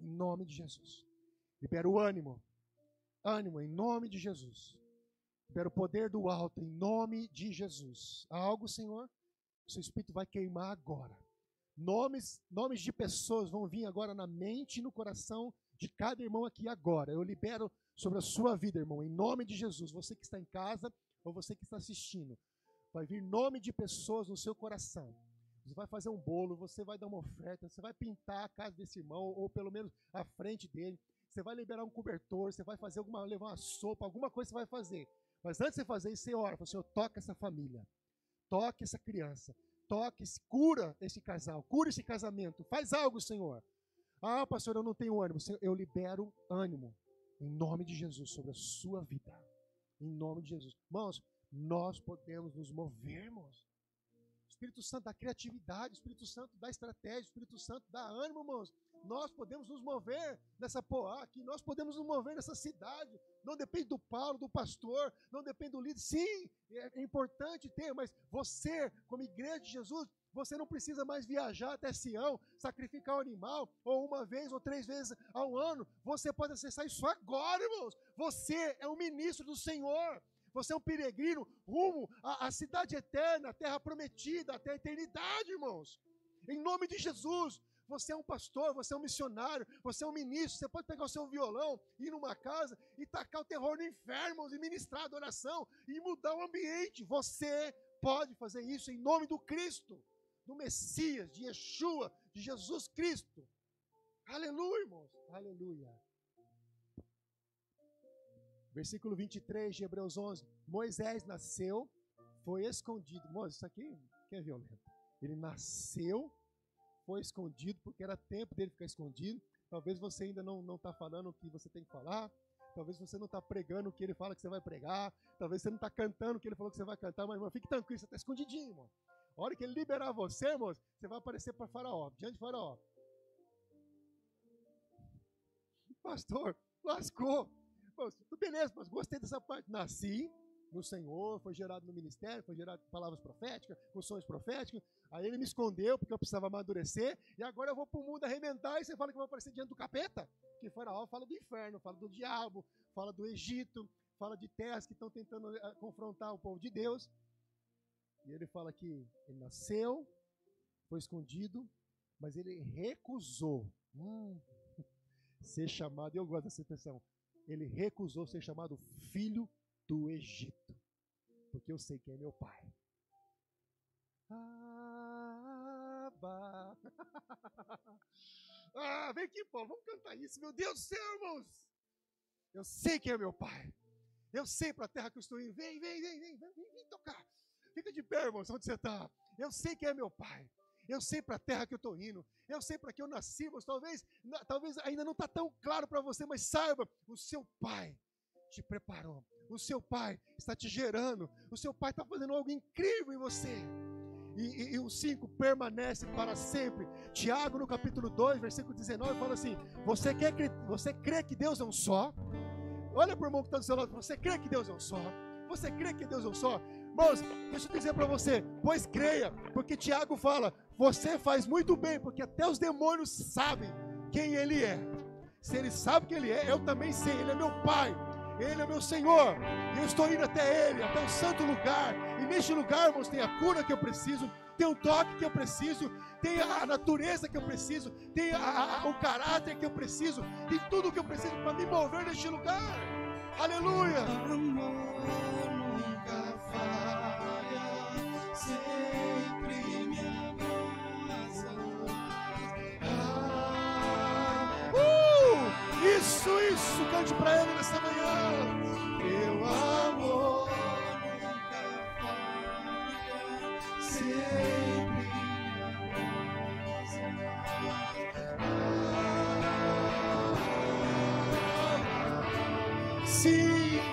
Em nome de Jesus. Libera o ânimo. Ânimo, em nome de Jesus pelo poder do alto, em nome de Jesus. Há algo, Senhor, seu Espírito vai queimar agora. Nomes, nomes de pessoas vão vir agora na mente e no coração de cada irmão aqui agora. Eu libero sobre a sua vida, irmão, em nome de Jesus. Você que está em casa ou você que está assistindo, vai vir nome de pessoas no seu coração. Você vai fazer um bolo, você vai dar uma oferta, você vai pintar a casa desse irmão, ou pelo menos a frente dele. Você vai liberar um cobertor, você vai fazer alguma, levar uma sopa, alguma coisa você vai fazer. Mas antes de você fazer isso, você ora, fala, Senhor, toca essa família, toque essa criança, toque, cura esse casal, cura esse casamento, faz algo, Senhor. Ah, pastor, eu não tenho ânimo. Eu libero ânimo em nome de Jesus sobre a sua vida. Em nome de Jesus. Irmãos, nós podemos nos mover, irmãos. Espírito Santo dá criatividade, Espírito Santo dá estratégia, Espírito Santo dá ânimo, irmãos. Nós podemos nos mover nessa poá aqui, nós podemos nos mover nessa cidade. Não depende do Paulo, do pastor, não depende do líder. Sim, é, é importante ter, mas você, como igreja de Jesus, Você não precisa mais viajar até Sião, sacrificar um animal, ou uma vez ou três vezes ao ano. Você pode acessar isso agora, irmãos. Você é um ministro do Senhor. Você é um peregrino rumo à, à cidade eterna, à terra prometida, até a eternidade, irmãos. Em nome de Jesus, você é um pastor, você é um missionário, você é um ministro. Você pode pegar o seu violão, ir numa casa e tacar o terror no inferno, e ministrar adoração e mudar o ambiente. Você pode fazer isso em nome do Cristo, do Messias, de Yeshua, de Jesus Cristo. Aleluia, irmãos. Aleluia. Versículo 23 de Hebreus 11. Moisés nasceu, foi escondido. Moisés, isso aqui que é violento. Ele nasceu, foi escondido, porque era tempo dele ficar escondido. Talvez você ainda não está falando o que você tem que falar. Talvez você não está pregando o que ele fala que você vai pregar. Talvez você não está cantando o que ele falou que você vai cantar. Mas, irmão, fique tranquilo, você está escondidinho, irmão. A hora que ele liberar você, irmão, você vai aparecer para Faraó, diante de Faraó. Pastor, lascou. beleza, mas gostei dessa parte. Nasci no Senhor, foi gerado no ministério, foi gerado palavras proféticas, com sonhos proféticos. Aí ele me escondeu porque eu precisava amadurecer. E agora eu vou para o mundo arrebentar e você fala que eu vou aparecer diante do capeta? Que Faraó fala do inferno, fala do diabo, fala do Egito, fala de terras que estão tentando eh, confrontar o povo de Deus. E ele fala que ele nasceu, foi escondido, mas ele recusou hum, ser chamado, eu gosto dessa expressão, ele recusou ser chamado filho do Egito, porque eu sei quem é meu pai. Ah, vem aqui, Paulo, vamos cantar isso. Meu Deus do céu, irmãos. Eu sei quem é meu pai. Eu sei para a terra que eu estou indo. Vem, vem, vem, vem, vem, vem tocar. Fica de pé, irmãos, onde você está. Eu sei quem é meu pai. Eu sei para a terra que eu estou indo. Eu sei para que eu nasci. Irmãos. Talvez, talvez ainda não está tão claro para você, mas saiba, o seu pai te preparou. O seu pai está te gerando. O seu pai está fazendo algo incrível em você. E, e, e o 5 permanece para sempre. Tiago, no capítulo 2, versículo 19, fala assim: Você, quer, você crê que Deus é um só? Olha para o irmão que está do seu lado. Você crê que Deus é um só? Você crê que Deus é um só? Irmãos, deixa eu dizer para você, pois creia, porque Tiago fala, você faz muito bem, porque até os demônios sabem quem ele é. Se ele sabe quem ele é, eu também sei, ele é meu pai. Ele é meu Senhor. E eu estou indo até Ele, até o santo lugar. E neste lugar, irmãos, tem a cura que eu preciso, tem o toque que eu preciso, tem a natureza que eu preciso, tem a, a, o caráter que eu preciso, tem tudo que eu preciso para me mover neste lugar. Aleluia. Isso, isso, cante para Ele nessa manhã.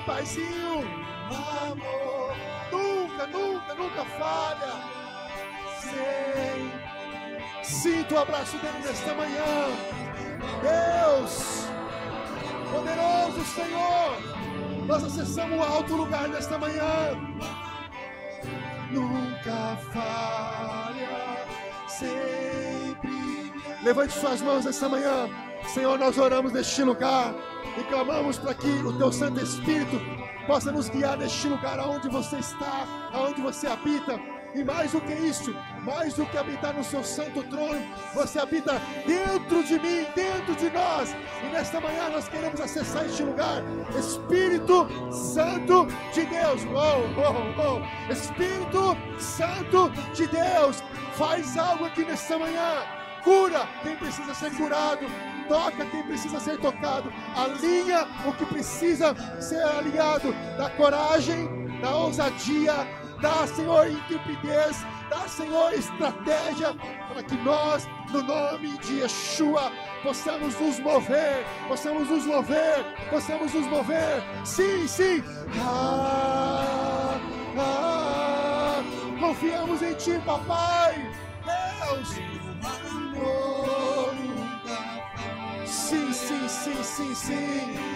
Paizinho, amor, nunca, nunca, nunca falha. Sim, sinto o abraço dele nesta manhã. Deus, poderoso Senhor, nós acessamos o alto lugar nesta manhã. Nunca falha, sempre. Levante suas mãos nesta manhã. Senhor, nós oramos neste lugar e clamamos para que o teu Santo Espírito possa nos guiar neste lugar aonde você está, aonde você habita. E mais do que isso, mais do que habitar no seu santo trono, você habita dentro de mim, dentro de nós. E nesta manhã nós queremos acessar este lugar. Espírito Santo de Deus. Oh, oh, oh. Espírito Santo de Deus, faz algo aqui nesta manhã. Cura quem precisa ser curado toca quem precisa ser tocado, alinha o que precisa ser alinhado, da coragem, da ousadia, dá, Senhor, intrepidez, dá, Senhor, estratégia, para que nós, no nome de Yeshua, possamos nos mover, possamos nos mover, possamos nos mover, sim, sim, ah, ah, confiamos em Ti, Papai, Deus. Sim, sim, sim, sim, sim.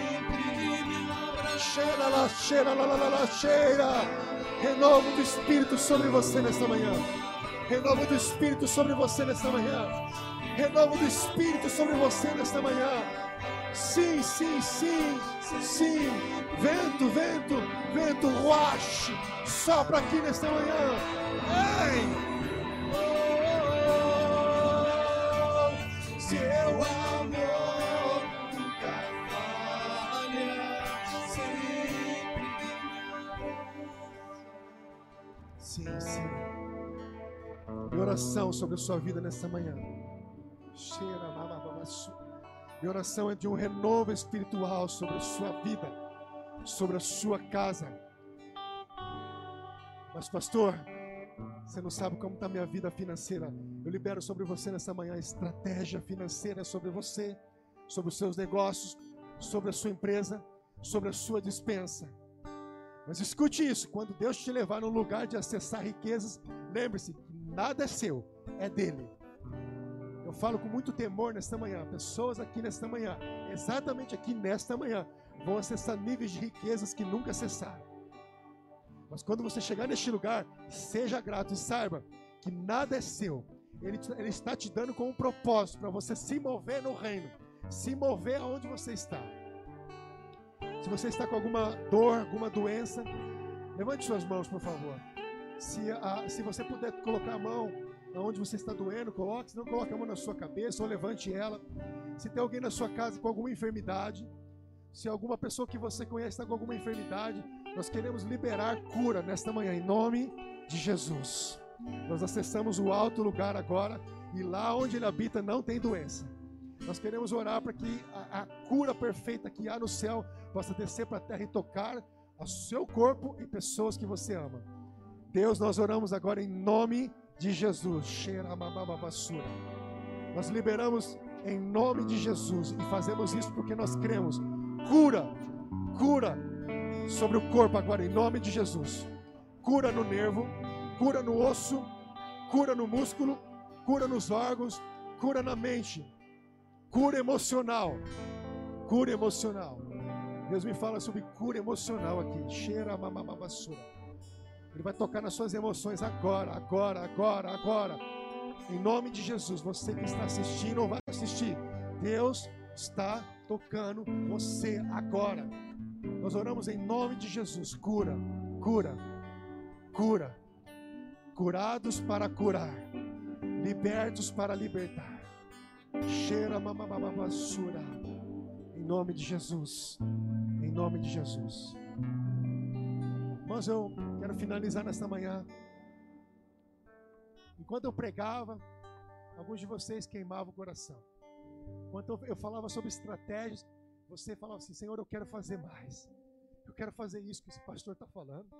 Cheira lá, cheira lá, lá, lá, cheira. Renovo do Espírito sobre você nesta manhã. Renovo do Espírito sobre você nesta manhã. Renovo do Espírito sobre você nesta manhã. Sim, sim, sim, sim. Vento, vento, vento, ruache. Sopra aqui nesta manhã. Ei! Sim. Minha oração sobre a sua vida nessa manhã. Cheira, Minha oração é de um renovo espiritual sobre a sua vida, sobre a sua casa. Mas, pastor, você não sabe como está minha vida financeira. Eu libero sobre você nessa manhã estratégia financeira sobre você, sobre os seus negócios, sobre a sua empresa, sobre a sua dispensa. Mas escute isso: quando Deus te levar num lugar de acessar riquezas, lembre-se que nada é seu, é dele. Eu falo com muito temor nesta manhã. Pessoas aqui nesta manhã, exatamente aqui nesta manhã, vão acessar níveis de riquezas que nunca acessaram. Mas quando você chegar neste lugar, seja grato e saiba que nada é seu. Ele, ele está te dando com um propósito para você se mover no reino, se mover aonde você está. Se você está com alguma dor, alguma doença, levante suas mãos, por favor. Se, a, se você puder colocar a mão aonde você está doendo, coloque. Se não, coloque a mão na sua cabeça ou levante ela. Se tem alguém na sua casa com alguma enfermidade, se alguma pessoa que você conhece está com alguma enfermidade, nós queremos liberar cura nesta manhã, em nome de Jesus. Nós acessamos o alto lugar agora, e lá onde Ele habita não tem doença. Nós queremos orar para que a, a cura perfeita que há no céu possa descer para a terra e tocar o seu corpo e pessoas que você ama. Deus, nós oramos agora em nome de Jesus. Nós liberamos em nome de Jesus e fazemos isso porque nós cremos. Cura, cura sobre o corpo agora, em nome de Jesus. Cura no nervo, cura no osso, cura no músculo, cura nos órgãos, cura na mente, cura emocional. Cura emocional. Deus me fala sobre cura emocional aqui. Cheira mamabassura. Ele vai tocar nas suas emoções agora, agora, agora, agora. Em nome de Jesus, você que está assistindo ou vai assistir, Deus está tocando você agora. Nós oramos em nome de Jesus. Cura, cura, cura. Curados para curar, libertos para libertar. Cheira mamamabassura. Nome de Jesus. Em nome de Jesus. Mas eu quero finalizar nesta manhã. Enquanto eu pregava, alguns de vocês queimavam o coração. Enquanto eu falava sobre estratégias, você falava assim: Senhor, eu quero fazer mais. Eu quero fazer isso que esse pastor está falando.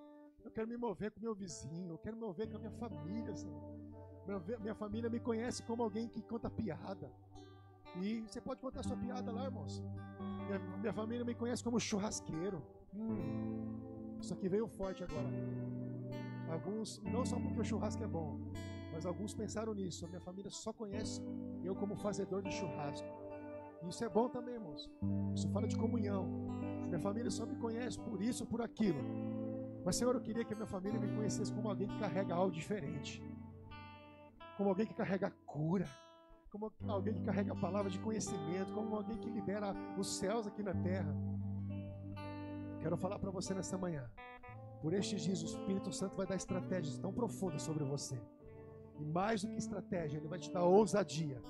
Eu quero me mover com meu vizinho. Eu quero me mover com a minha família. Senhor. Minha família me conhece como alguém que conta piada. E você pode contar sua piada lá, irmãos. Minha, minha família me conhece como churrasqueiro. Hum, isso aqui veio forte agora. Alguns, não só porque o churrasco é bom, mas alguns pensaram nisso. A minha família só conhece eu como fazedor de churrasco. Isso é bom também, irmãos. Isso fala de comunhão. Minha família só me conhece por isso, por aquilo. Mas, Senhor, eu queria que a minha família me conhecesse como alguém que carrega algo diferente. Como alguém que carrega cura. Como alguém que carrega a palavra de conhecimento. Como alguém que libera os céus aqui na terra. Quero falar para você nessa manhã. Por estes dias, o Espírito Santo vai dar estratégias tão profundas sobre você. E mais do que estratégia, Ele vai te dar ousadia.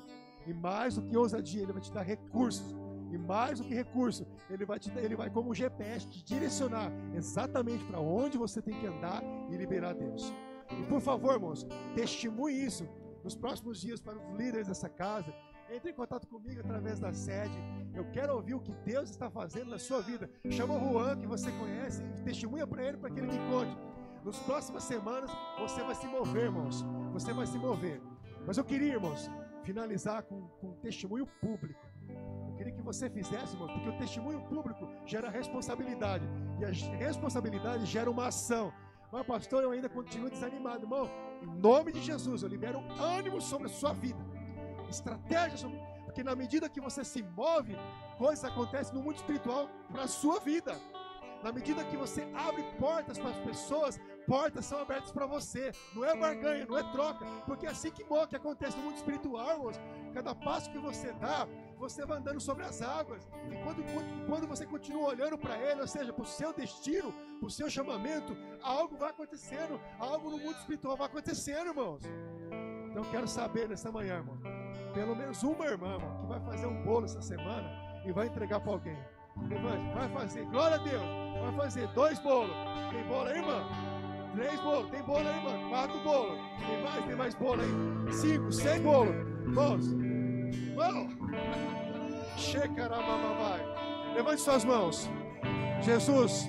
E mais do que ousadia, Ele vai te dar recursos. E mais do que recurso, Ele vai, te, ele vai como um GPS te direcionar exatamente para onde você tem que andar e liberar Deus. E por favor, irmãos, testemunhe isso nos próximos dias para os líderes dessa casa. Entre em contato comigo através da sede. Eu quero ouvir o que Deus está fazendo na sua vida. Chama o Juan, que você conhece, e testemunha para ele para que ele me conte. Nas próximas semanas você vai se mover, irmãos. Você vai se mover. Mas eu queria, irmãos, finalizar com, com um testemunho público. Eu queria que você fizesse, irmão, porque o testemunho público gera responsabilidade. E a responsabilidade gera uma ação. Mas, pastor, eu ainda continuo desanimado, irmão. Em nome de Jesus, eu libero ânimo sobre a sua vida. Estratégia sobre. Porque na medida que você se move, coisas acontecem no mundo espiritual para a sua vida. Na medida que você abre portas para as pessoas, portas são abertas para você. Não é barganha, não é troca. Porque é assim que, que acontece no mundo espiritual, irmãos. Cada passo que você dá, você vai andando sobre as águas. E quando, quando você continua olhando para Ele, ou seja, para o seu destino, para o seu chamamento, algo vai acontecendo. Algo no mundo espiritual vai acontecendo, irmãos. Então quero saber nessa manhã, irmão. Pelo menos uma irmã, irmão, que vai fazer um bolo essa semana e vai entregar para alguém. Levante, vai fazer. Glória a Deus. Vai fazer dois bolos. Tem bolo aí, irmã? Três bolos. Tem bolo aí, irmã? Quatro bolos. Tem mais? Tem mais bolo aí? Cinco, seis bolos. Vamos. Vamos. Levante suas mãos. Jesus,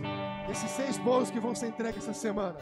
esses seis bolos que vão ser entregues essa semana,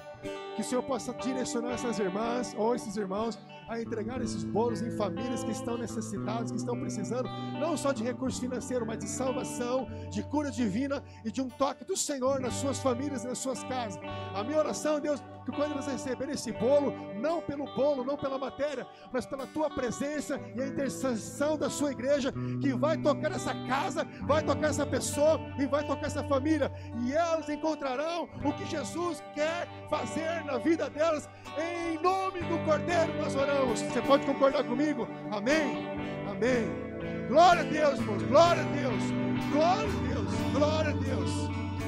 que o Senhor possa direcionar essas irmãs ou esses irmãos a entregar esses bolos em famílias que estão necessitadas, que estão precisando não só de recurso financeiro, mas de salvação, de cura divina e de um toque do Senhor nas suas famílias nas suas casas. A minha oração, Deus, que quando eles receberem esse bolo, não pelo bolo, não pela matéria, mas pela tua presença e a intercessão da sua igreja, que vai tocar essa casa, vai tocar essa pessoa e vai tocar essa família, e elas encontrarão o que Jesus quer fazer na vida delas, em nome do Cordeiro nós oramos. Você pode concordar comigo? Amém? Amém. Glória a Deus, irmãos. Glória a Deus. Glória a Deus. Glória a Deus.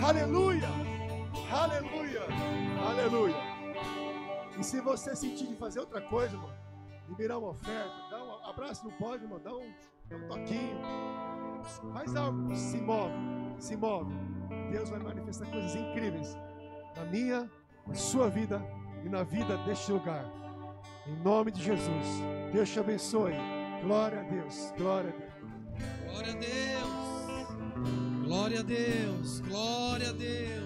Aleluia. Aleluia. Aleluia. E se você sentir de fazer outra coisa, irmão, liberar uma oferta, dá um abraço, não pode, irmão, dá um, um toquinho. Faz algo, se move, se move. Deus vai manifestar coisas incríveis na minha, na sua vida e na vida deste lugar. Em nome de Jesus. Deus te abençoe. Glória a Deus. Glória a Deus. Glória a Deus. Glória a Deus. Glória a Deus.